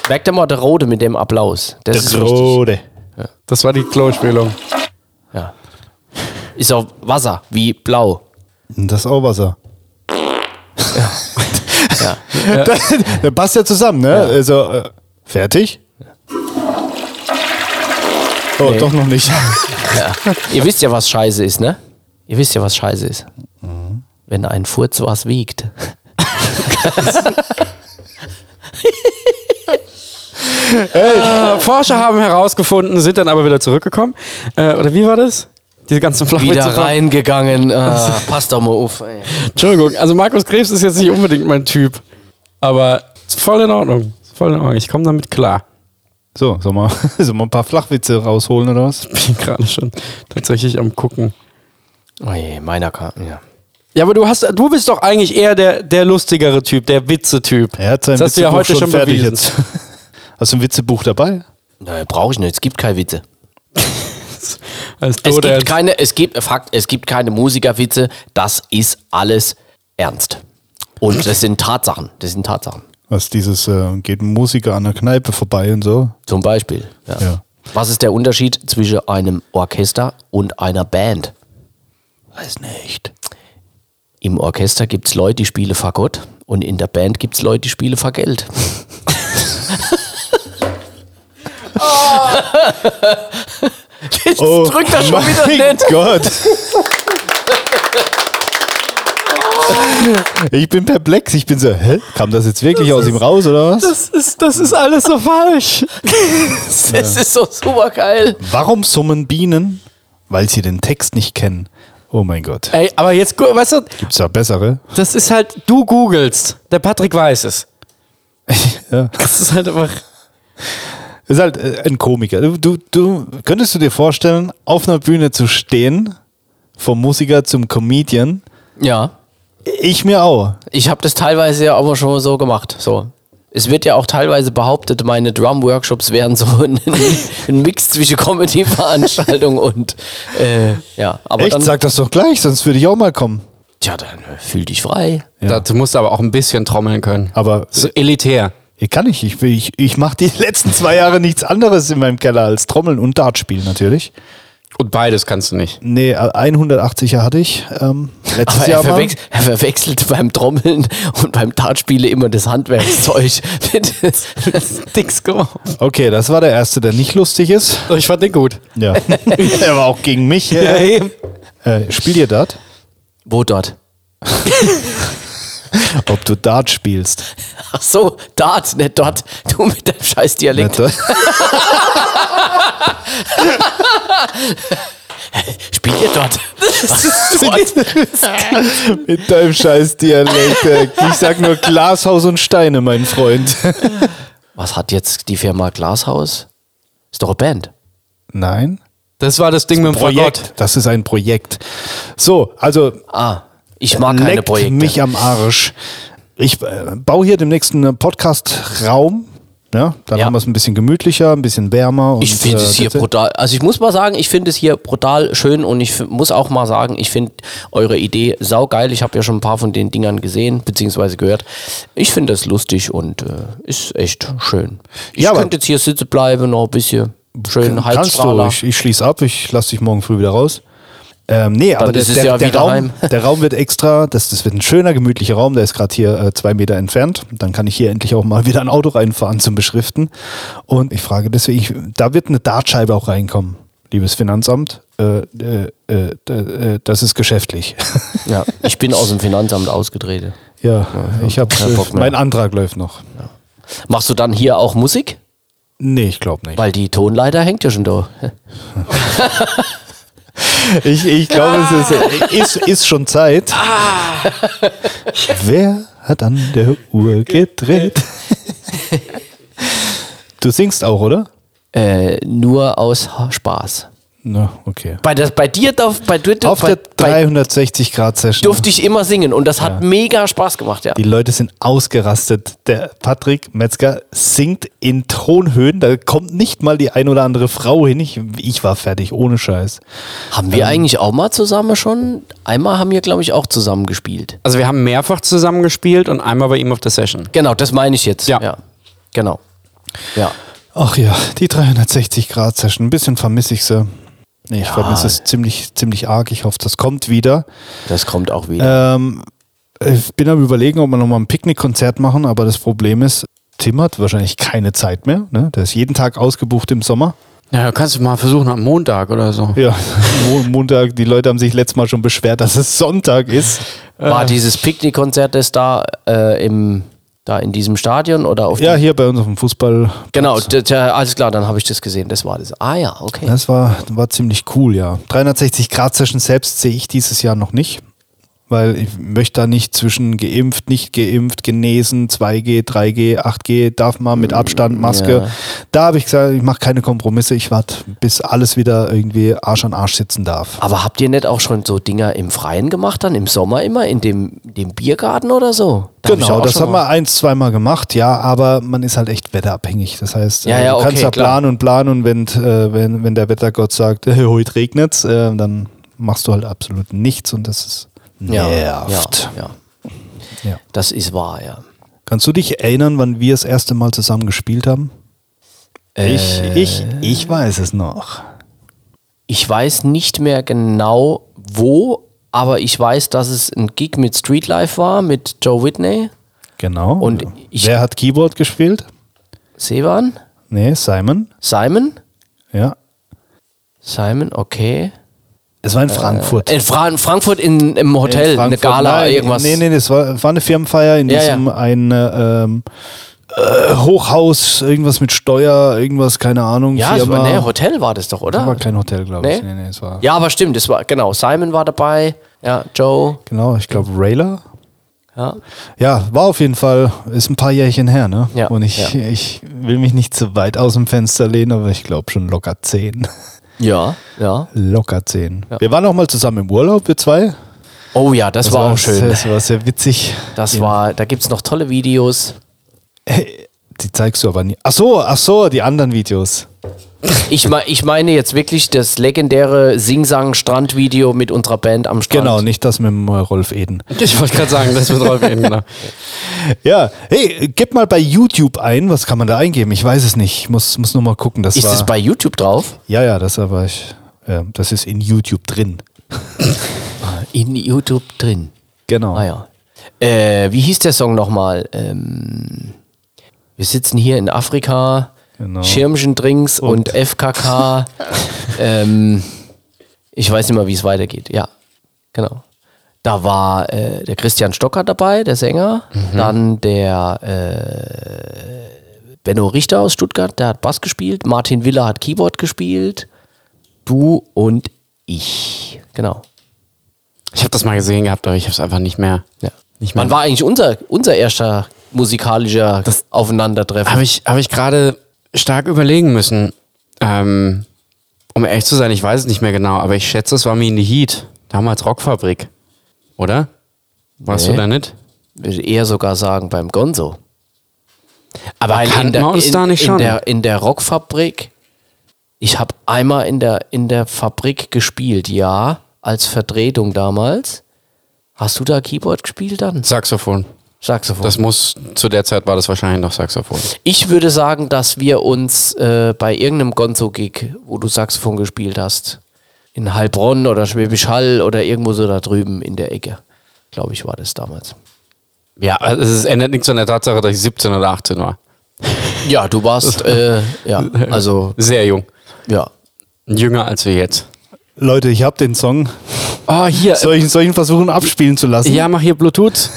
Merkt ihr mal der rote mit dem Applaus. Das der ist rote. Ja. Das war die Klospielung. Ja. Ist auch Wasser, wie blau. Das ist auch Wasser. Ja. ja. Das, das, passt ja zusammen, ne? Ja. Also, äh, fertig? Oh, nee. doch noch nicht. Ja. Ihr wisst ja, was Scheiße ist, ne? Ihr wisst ja, was Scheiße ist. Mhm. Wenn ein Furz was wiegt. *laughs* äh, Forscher haben herausgefunden, sind dann aber wieder zurückgekommen. Äh, oder wie war das? Diese ganzen Flachwitze. Wieder reingegangen. Äh, *laughs* passt doch mal auf. Ey. Entschuldigung, also Markus Krebs ist jetzt nicht unbedingt mein Typ. Aber ist voll in Ordnung. Ist voll in Ordnung. Ich komme damit klar. So, soll mal, soll mal ein paar Flachwitze rausholen oder was? Ich bin gerade schon tatsächlich am gucken. Oh je, meiner kann, ja. Ja, aber du hast, du bist doch eigentlich eher der, der lustigere Typ, der Witze-Typ. Er hat sein das hast du ja heute schon, schon fertig jetzt. *laughs* Hast du ein Witzebuch dabei? Nein, brauche ich nicht. Es gibt keine Witze. *laughs* es, gibt keine, es, gibt, Fakt, es gibt keine Musikerwitze. Das ist alles ernst. Und das sind Tatsachen. Das sind Tatsachen. Was dieses, äh, geht ein Musiker an der Kneipe vorbei und so? Zum Beispiel. Ja. ja. Was ist der Unterschied zwischen einem Orchester und einer Band? Weiß nicht. Im Orchester gibt es Leute, die spielen Fagott und in der Band gibt es Leute, die spielen Vergeld. *laughs* oh. Jetzt oh, drückt er schon wieder nicht. Gott. Ich bin perplex. Ich bin so, hä? Kam das jetzt wirklich das aus ist, ihm raus oder was? Das ist, das ist alles so falsch. *laughs* das ja. ist so super geil. Warum summen Bienen? Weil sie den Text nicht kennen. Oh mein Gott. Ey, aber jetzt, weißt du. Gibt's da bessere? Das ist halt, du googelst. Der Patrick weiß es. *laughs* ja. Das ist halt einfach. Das ist halt äh, ein Komiker. Du, du, könntest du dir vorstellen, auf einer Bühne zu stehen, vom Musiker zum Comedian? Ja. Ich mir auch. Ich habe das teilweise ja auch schon so gemacht. So. Es wird ja auch teilweise behauptet, meine Drum-Workshops wären so ein, *laughs* ein Mix zwischen Comedy-Veranstaltung *laughs* und äh, ja. Aber Echt? Dann, Sag das doch gleich, sonst würde ich auch mal kommen. Tja, dann fühl dich frei. Ja. Dazu musst du aber auch ein bisschen trommeln können. Aber so elitär. Ich kann nicht. Ich, ich, ich mache die *laughs* letzten zwei Jahre nichts anderes in meinem Keller als Trommeln und Dart spielen natürlich. Und beides kannst du nicht. Nee, 180er hatte ich ähm, *laughs* letztes Aber Jahr. Er, verwechs er verwechselt beim Trommeln und beim Dartspiele immer das Handwerkszeug. *laughs* ist Dicks Okay, das war der erste, der nicht lustig ist. Ich fand den gut. Ja. er war auch gegen mich. Ja, äh, spiel ihr Dart? Wo dort? *laughs* Ob du Dart spielst. Ach so, Dart, nicht dort. Du mit deinem scheiß Dialekt. *laughs* Spielt ihr dort? *laughs* Mit deinem scheiß Dialekt. Ich sag nur Glashaus und Steine, mein Freund. Was hat jetzt die Firma Glashaus? Ist doch eine Band. Nein. Das war das Ding das mit dem Projekt. Das ist ein Projekt. So, also. Ah, ich mag keine Projekte. mich am Arsch. Ich äh, baue hier demnächst einen Podcast-Raum ja, dann ja. haben wir es ein bisschen gemütlicher, ein bisschen wärmer. ich finde es äh, hier brutal. Also ich muss mal sagen, ich finde es hier brutal schön und ich muss auch mal sagen, ich finde eure Idee saugeil. Ich habe ja schon ein paar von den Dingern gesehen bzw. gehört. Ich finde es lustig und äh, ist echt schön. Ich ja, könnte jetzt hier sitzen bleiben, noch ein bisschen schön Kannst du, ich, ich schließe ab, ich lasse dich morgen früh wieder raus. Ähm, nee, Dann aber das, der, ja der, Raum, *laughs* der, Raum, wird extra, das, das wird ein schöner, gemütlicher Raum, der ist gerade hier äh, zwei Meter entfernt. Dann kann ich hier endlich auch mal *laughs* wieder ein Auto reinfahren zum Beschriften. Und ich frage deswegen, da wird eine Dartscheibe auch reinkommen, liebes Finanzamt. Äh, äh, äh, äh das ist geschäftlich. Ja, ich bin aus dem Finanzamt ausgetreten. *laughs* Ja, ja ich habe mein Antrag läuft noch. Ja. Machst du dann hier auch Musik? Nee, ich glaube nicht. Weil die Tonleiter hängt ja schon da. Ich, ich glaube, es ist, ist, ist schon Zeit. Ah. Wer hat an der Uhr gedreht? *laughs* Du singst auch, oder? Äh, nur aus Spaß. Na, okay. Bei, der, bei dir, darf, bei, du, Auf bei, der 360 Grad Session. durfte ich immer singen und das hat mega Spaß gemacht, ja. Die Leute sind ausgerastet. Der Patrick Metzger singt in Tonhöhen. Da kommt nicht mal die ein oder andere Frau hin. Ich, ich war fertig, ohne Scheiß. Haben wir eigentlich auch mal zusammen schon? Einmal haben wir, glaube ich, auch zusammen gespielt. Also wir haben mehrfach zusammen gespielt und einmal bei ihm auf der Session. Genau, das meine ich jetzt. Ja. Genau. Ja. Ach ja, die 360 Grad Session. Ein bisschen vermisse ich sie. Nee, ich vermisse es ziemlich, ziemlich arg. Ich hoffe, das kommt wieder. Das kommt auch wieder. Ähm, ich bin am überlegen, ob wir nochmal ein Picknickkonzert machen, aber das Problem ist, Tim hat wahrscheinlich keine Zeit mehr. Ne? Der ist jeden Tag ausgebucht im Sommer. Ja, kannst du mal versuchen am Montag oder so. Ja, *laughs* Mo Montag, die Leute haben sich letztes Mal schon beschwert, dass es Sonntag ist. War dieses Picknickkonzert das da äh, im da in diesem Stadion oder auf Ja, dem- hier bei uns auf dem Fußball. Genau, alles klar, dann habe ich das gesehen. Das war das. Ah ja, okay. Das war, war ziemlich cool, ja. 360 Grad Session selbst sehe ich dieses Jahr noch nicht, weil ich möchte da nicht zwischen geimpft, nicht geimpft, genesen, 2G, 3G, 8G, darf man mit Abstand, Maske. Ja. Da habe ich gesagt, ich mache keine Kompromisse, ich warte, bis alles wieder irgendwie Arsch an Arsch sitzen darf. Aber habt ihr nicht auch schon so Dinger im Freien gemacht, dann im Sommer immer, in dem, dem Biergarten oder so? Da hab Genau, auch das haben wir eins, zweimal gemacht, ja, aber man ist halt echt wetterabhängig. Das heißt, Ja, äh, ja, du kannst okay, ja klar. planen und planen und wenn, äh, wenn, wenn der Wettergott sagt, *laughs* heute regnet's, äh, dann machst du halt absolut nichts und das ist nervt. Ja, ja. Ja. Das ist wahr, ja. Kannst du dich erinnern, wann wir das erste Mal zusammen gespielt haben? Ich, Äh. ich, ich weiß es noch. Ich weiß nicht mehr genau wo, aber ich weiß, dass es ein Gig mit Streetlife war, mit Joe Whitney, Genau. Und ich- Wer hat Keyboard gespielt? Sevan, Nee, Simon. Simon. Ja. Simon, okay. Es war in Frankfurt. In Fra Frankfurt in, im Hotel, In eine. Gala, Nein, irgendwas. Nee, nee, das war, war eine Firmenfeier in Ja, diesem ja. ein äh, ähm, äh, Hochhaus, irgendwas mit Steuer, irgendwas, keine Ahnung. ja, es Firma. war, nee, Hotel war das doch, oder? Das war kein Hotel, glaube ich. Nee? Nee, nee, es war. Ja, aber stimmt, es war, genau, Simon war dabei, ja, Joe, Genau, ich glaube Rayler. ja. Ja, war auf jeden Fall, ist ein paar Jährchen her, ne? Ja, Und ich, ja. ich will mich nicht zu weit aus dem Fenster lehnen, aber ich glaube schon locker zehn. Ja, ja. locker zehn. Ja. Wir waren auch mal zusammen im Urlaub, wir zwei. Oh ja, das, war auch schön. Das war sehr witzig. Das war, da gibt es noch tolle Videos. Die zeigst du aber nie. Ach so, ach so, die anderen Videos. Ich, me ich meine jetzt wirklich das legendäre Sing-Sang-Strand-Video mit unserer Band am Strand. Genau, nicht das mit dem äh, Rolf Eden. Ich wollte gerade sagen, das wird Rolf Eden, genau. *laughs* Ja, hey, gib mal bei YouTube ein. Was kann man da eingeben? Ich weiß es nicht. Ich muss, muss nur mal gucken. Das Ist war, es bei YouTube drauf? Ja, ja, das aber ich. Ja, das ist in YouTube drin. *laughs* In YouTube drin. Genau. Ah ja. Äh, wie hieß der Song nochmal? Ähm, wir sitzen hier in Afrika, Genau. Schirmchendrinks und, FKK. *laughs* ähm, ich weiß nicht mal, wie es weitergeht. Ja, genau. Da war äh, der Christian Stocker dabei, der Sänger. Dann der äh, Benno Richter aus Stuttgart, der hat Bass gespielt. Martin Willer hat Keyboard gespielt. Du und ich. Genau. Ich habe das mal gesehen gehabt, aber ich habe es einfach nicht mehr. Ja. Nicht mehr. Wann war eigentlich unser, unser erster musikalischer Aufeinandertreffen? Habe ich, hab ich gerade stark überlegen müssen. Ähm, um ehrlich zu sein, ich weiß es nicht mehr genau, aber ich schätze, es war mir in die Heat. Damals Rockfabrik. Oder? Warst Nee. du da nicht? würde eher sogar sagen beim Gonzo. Aber Weil kannten wir uns in, da nicht in schon? Der, in der Rockfabrik, ich habe einmal in der, in der Fabrik gespielt, ja, als Vertretung damals. Hast du da Keyboard gespielt dann? Saxophon. Saxophon. Das muss, zu der Zeit war das wahrscheinlich noch Saxophon. ich würde sagen, dass wir uns äh, bei irgendeinem Gonzo-Gig, wo du Saxophon gespielt hast, in Heilbronn oder Schwäbisch Hall oder irgendwo so da drüben in der Ecke, glaube ich, war das damals. Ja, also es ändert nichts an der Tatsache, dass ich 17 oder 18 war. *laughs* Ja, du warst, äh, ja, also, *laughs* Sehr jung. ja. Jünger als wir jetzt. Leute, ich habe den Song. Oh, hier. Soll ich, soll ich ihn versuchen abspielen zu lassen? ja, mach hier Bluetooth.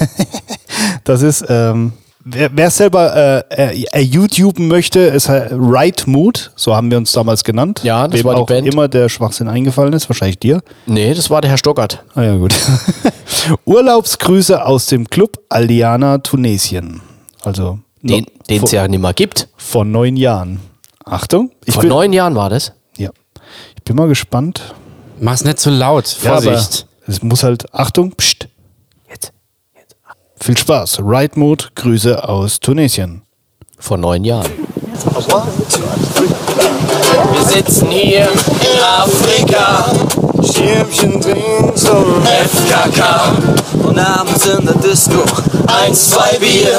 *laughs* Das ist, ähm, wer, wer selber äh, äh, YouTuben möchte, ist halt Right Mood, so haben wir uns damals genannt. Ja, das Wem war die auch Band. immer der Schwachsinn eingefallen ist, wahrscheinlich dir. Nee, das war der Herr Stockert. Ah ja, gut. *laughs* Urlaubsgrüße aus dem Club Aldiana Tunesien. Also Den es ja nicht mehr gibt. vor neun Jahren. Achtung. Ich Vor bin, neun Jahren war das. Ja. Ich Ich bin mal gespannt. Mach's nicht zu laut. Vorsicht. Ja, es muss halt, Achtung, pst. Viel Spaß. Ride Mode, Grüße aus Tunesien. Vor neun Jahren. Wir sitzen hier in Afrika. Schirmchen trinken zum FKK. Und abends in der Disco eins, zwei Bier.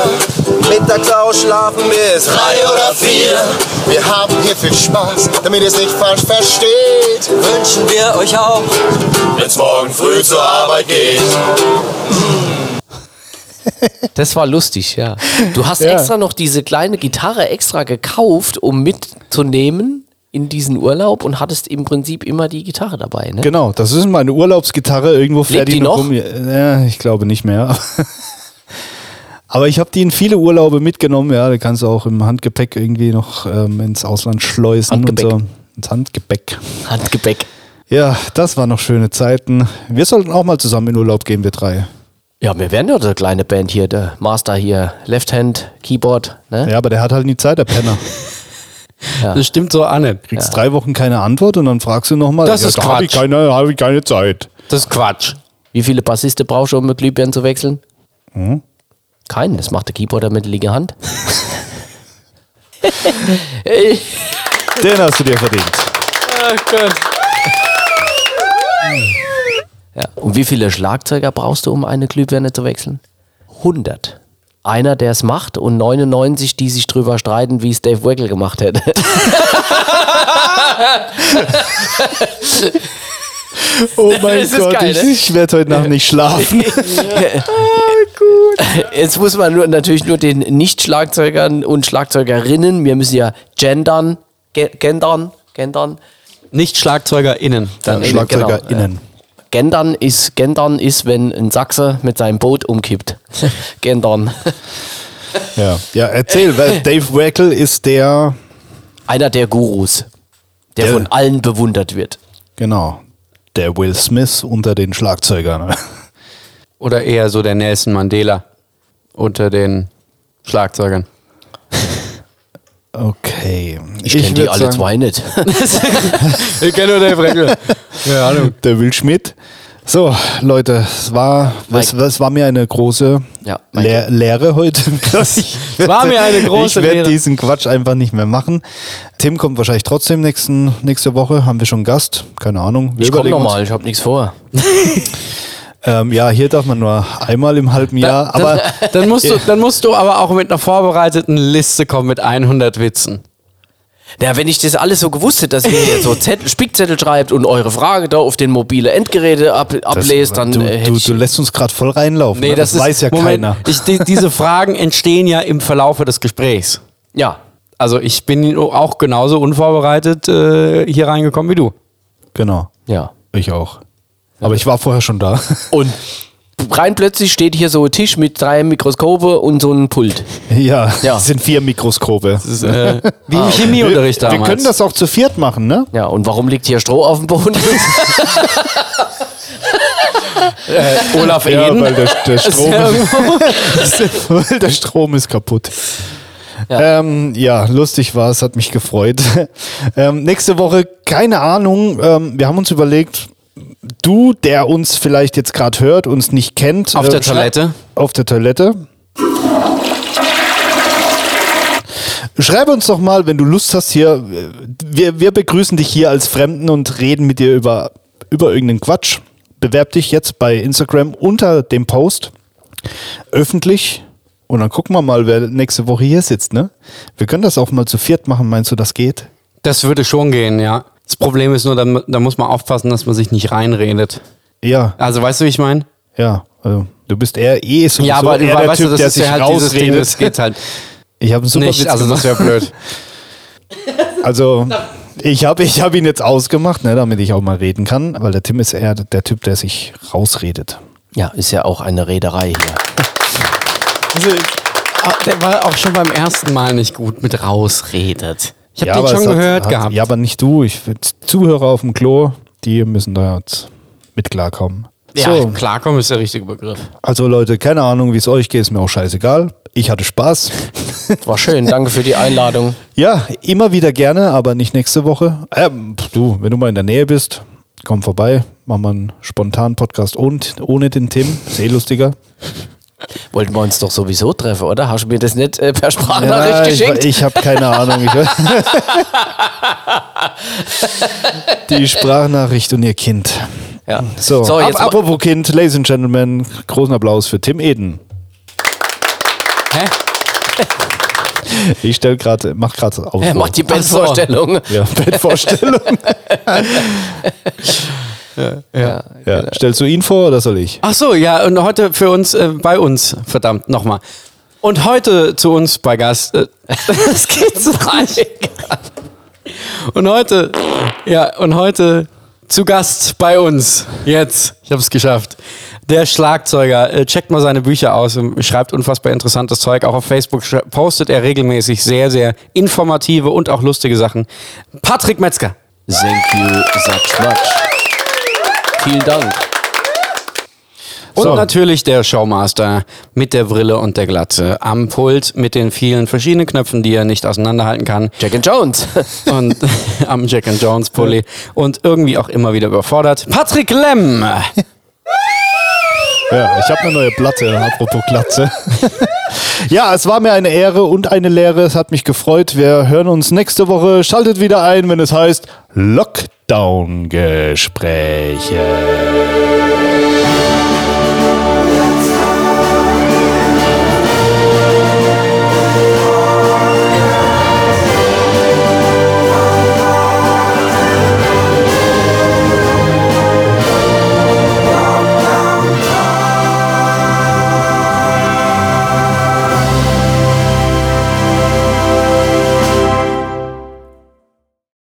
Mittags ausschlafen bis drei oder vier. Wir haben hier viel Spaß, damit ihr es nicht falsch versteht. Wünschen wir euch auch, wenn's morgen früh zur Arbeit geht. Das war lustig, ja. Du hast ja. extra noch diese kleine Gitarre extra gekauft, um mitzunehmen in diesen Urlaub und hattest im Prinzip immer die Gitarre dabei, ne? Genau, das ist meine Urlaubsgitarre. Irgendwo fährt die, die noch? Rum. Ja, ich glaube nicht mehr. *laughs* Aber ich habe die in viele Urlaube mitgenommen. Ja, da kannst du auch im Handgepäck irgendwie noch ähm, ins Ausland schleusen Handgepäck. und so. Ins Handgepäck. Handgepäck. Ja, das waren noch schöne Zeiten. Wir sollten auch mal zusammen in Urlaub gehen, wir drei. Ja, wir werden ja eine kleine Band hier, der Master hier, Left Hand, Keyboard. Ne? Ja, aber der hat halt nie Zeit, der Penner. *laughs* ja. Das stimmt so, Anne. Kriegst ja. drei Wochen keine Antwort und dann fragst du nochmal. Das ja, ist da Quatsch. Habe ich, keine, hab ich keine Zeit. Das ist Quatsch. Wie viele Bassiste brauchst du, um mit Glühbirnen zu wechseln? Hm? Keinen, das macht der Keyboarder mit linker Hand. Den hast du dir verdient. Ach Gott. *laughs* Ja. Und wie viele Schlagzeuger brauchst du, um eine Glühbirne zu wechseln? 100. Einer, der es macht und 99, die sich drüber streiten, wie es Dave Weckel gemacht hätte. *laughs* oh mein Gott, geil, ich, ne? ich werde heute Nacht nicht schlafen. ah, *laughs* gut. Jetzt muss man nur, natürlich nur den Nicht-Schlagzeugern und Schlagzeugerinnen, wir müssen ja gendern, gendern, gendern. Nicht SchlagzeugerInnen. Dann ja, SchlagzeugerInnen. Genau. Gendern ist, Gendern ist, wenn ein Sachse mit seinem Boot umkippt. *laughs* Gendern. *laughs* Ja, ja erzähl, weil *laughs* Dave Wackel ist der. Einer der Gurus, der, der von allen bewundert wird. Genau. Der Will Smith unter den Schlagzeugern. Oder eher so der Nelson Mandela unter den Schlagzeugern. Okay. Ich, kenne die alle sagen, zwei nicht. *laughs* ich kenne nur Dave Reckel. Keine Ahnung. Der Will Schmidt. So, Leute, es war, es, es war mir eine große ja, Lehr Lehre heute. *laughs* ich war mir eine große Ich werde diesen Quatsch einfach nicht mehr machen. Tim kommt wahrscheinlich trotzdem nächsten, nächste Woche. Haben wir schon einen Gast? Keine Ahnung. Wir ich komme nochmal, ich habe nichts vor. *laughs* Ähm, ja, hier darf man nur einmal im halben Jahr. Da, aber *laughs* das, dann, musst du, dann musst du aber auch mit einer vorbereiteten Liste kommen mit 100 Witzen. Ja, wenn ich das alles so gewusst hätte, dass ihr jetzt so Zettel, *laughs* Spickzettel schreibt und eure Frage da auf den mobile Endgeräte ab, ablest, dann du, äh, du, du, lässt uns gerade voll reinlaufen. Nee, das, das ist, weiß ja Moment, keiner. Ich, die, diese *laughs* Fragen entstehen ja im Verlaufe des Gesprächs. Ja. Also ich bin auch genauso unvorbereitet äh, hier reingekommen wie du. Genau. Ja. Ich auch. Aber ich war vorher schon da. Und rein plötzlich steht hier so ein Tisch mit drei Mikroskope und so ein Pult. Ja, ja. es sind vier Mikroskope. Ist, äh, wie im ah, Chemieunterricht damals. Wir können das auch zu viert machen, ne? Ja, und warum liegt hier Stroh auf dem Boden? *laughs* äh, Olaf ja, Eden. weil der, der *laughs* Strom *laughs* der Strom ist kaputt. Ja. Ähm, ja, lustig war es, hat mich gefreut. Ähm, nächste Woche, keine Ahnung, ähm, wir haben uns überlegt, du, der uns vielleicht jetzt gerade hört, uns nicht kennt. Auf äh, der Toilette. Auf der Toilette. Schreib uns doch mal, wenn du Lust hast hier. Wir, wir begrüßen dich hier als Fremden und reden mit dir über, über irgendeinen Quatsch. Bewerb dich jetzt bei Instagram unter dem Post. Öffentlich. Und dann gucken wir mal, wer nächste Woche hier sitzt, ne? Wir können das auch mal zu viert machen. Meinst du, das geht? Das würde schon gehen, ja. Das Problem ist nur, da, da muss man aufpassen, dass man sich nicht reinredet. Ja. Also weißt du, wie ich meine? Ja, also du bist eher eh so Ja, aber eher der weißt typ, du, das der ist sich ja halt rausredet. dieses Ding, das geht halt. *laughs* Ich habe einen super nicht, Witz also das wäre blöd. *laughs* Also ich habe ich hab ihn jetzt ausgemacht, ne, damit ich auch mal reden kann, weil der Tim ist eher der Typ, der sich rausredet. Ja, ist ja auch eine Rederei hier. *laughs* Also, ah, der war auch schon beim ersten Mal nicht gut mit rausredet. Ich habe ja, den schon gehört hat, gehabt. Ja, aber nicht du. Ich Zuhörer auf dem Klo, die müssen da jetzt mit klarkommen. Ja, so. klarkommen ist der richtige Begriff. Also Leute, keine Ahnung, wie es euch geht, ist mir auch scheißegal. Ich hatte Spaß. *laughs* War schön. Danke für die Einladung. Ja, immer wieder gerne, aber nicht nächste Woche. Ähm, du, wenn du mal in der Nähe bist, komm vorbei. Machen wir einen spontanen Podcast und ohne den Tim. Sehr lustiger. Wollten wir uns doch sowieso treffen, oder? Hast du mir das nicht äh, per Sprachnachricht Ja, geschickt? ich ich habe keine Ahnung. *laughs* Die Sprachnachricht und ihr Kind. ja. So, so jetzt mal- apropos Kind, Ladies and Gentlemen, großen Applaus für Tim Eden. Hä? Ich stell gerade, mach gerade auf. er macht die Bandvorstellung. ja, Bettvorstellung. *laughs* *laughs* Ja. Ja. Stellst du ihn vor oder soll ich? Ach so, ja, und heute für uns, äh, bei uns, verdammt, nochmal. Und heute zu uns bei Gast. Äh, *laughs* das geht so nicht. Und heute, ja, und heute zu Gast bei uns. Jetzt, ich habe es geschafft. Der Schlagzeuger, äh, checkt mal seine Bücher aus, und schreibt unfassbar interessantes Zeug. Auch auf Facebook postet er regelmäßig sehr, sehr informative und auch lustige Sachen. Patrick Metzger. Thank you so much. Vielen Dank. Und So. natürlich der Showmaster mit der Brille und der Glatze am Pult mit den vielen verschiedenen Knöpfen, die er nicht auseinanderhalten kann. Jack and Jones. *laughs* Und *laughs* am Jack and Jones Pulli. Und irgendwie auch immer wieder überfordert. Patrick Lemm! Ja, ich habe eine neue Platte, apropos Glatze. *laughs* ja, es war mir eine Ehre und eine Lehre. Es hat mich gefreut. Wir hören uns nächste Woche. Schaltet wieder ein, wenn es heißt Lockdown-Gespräche.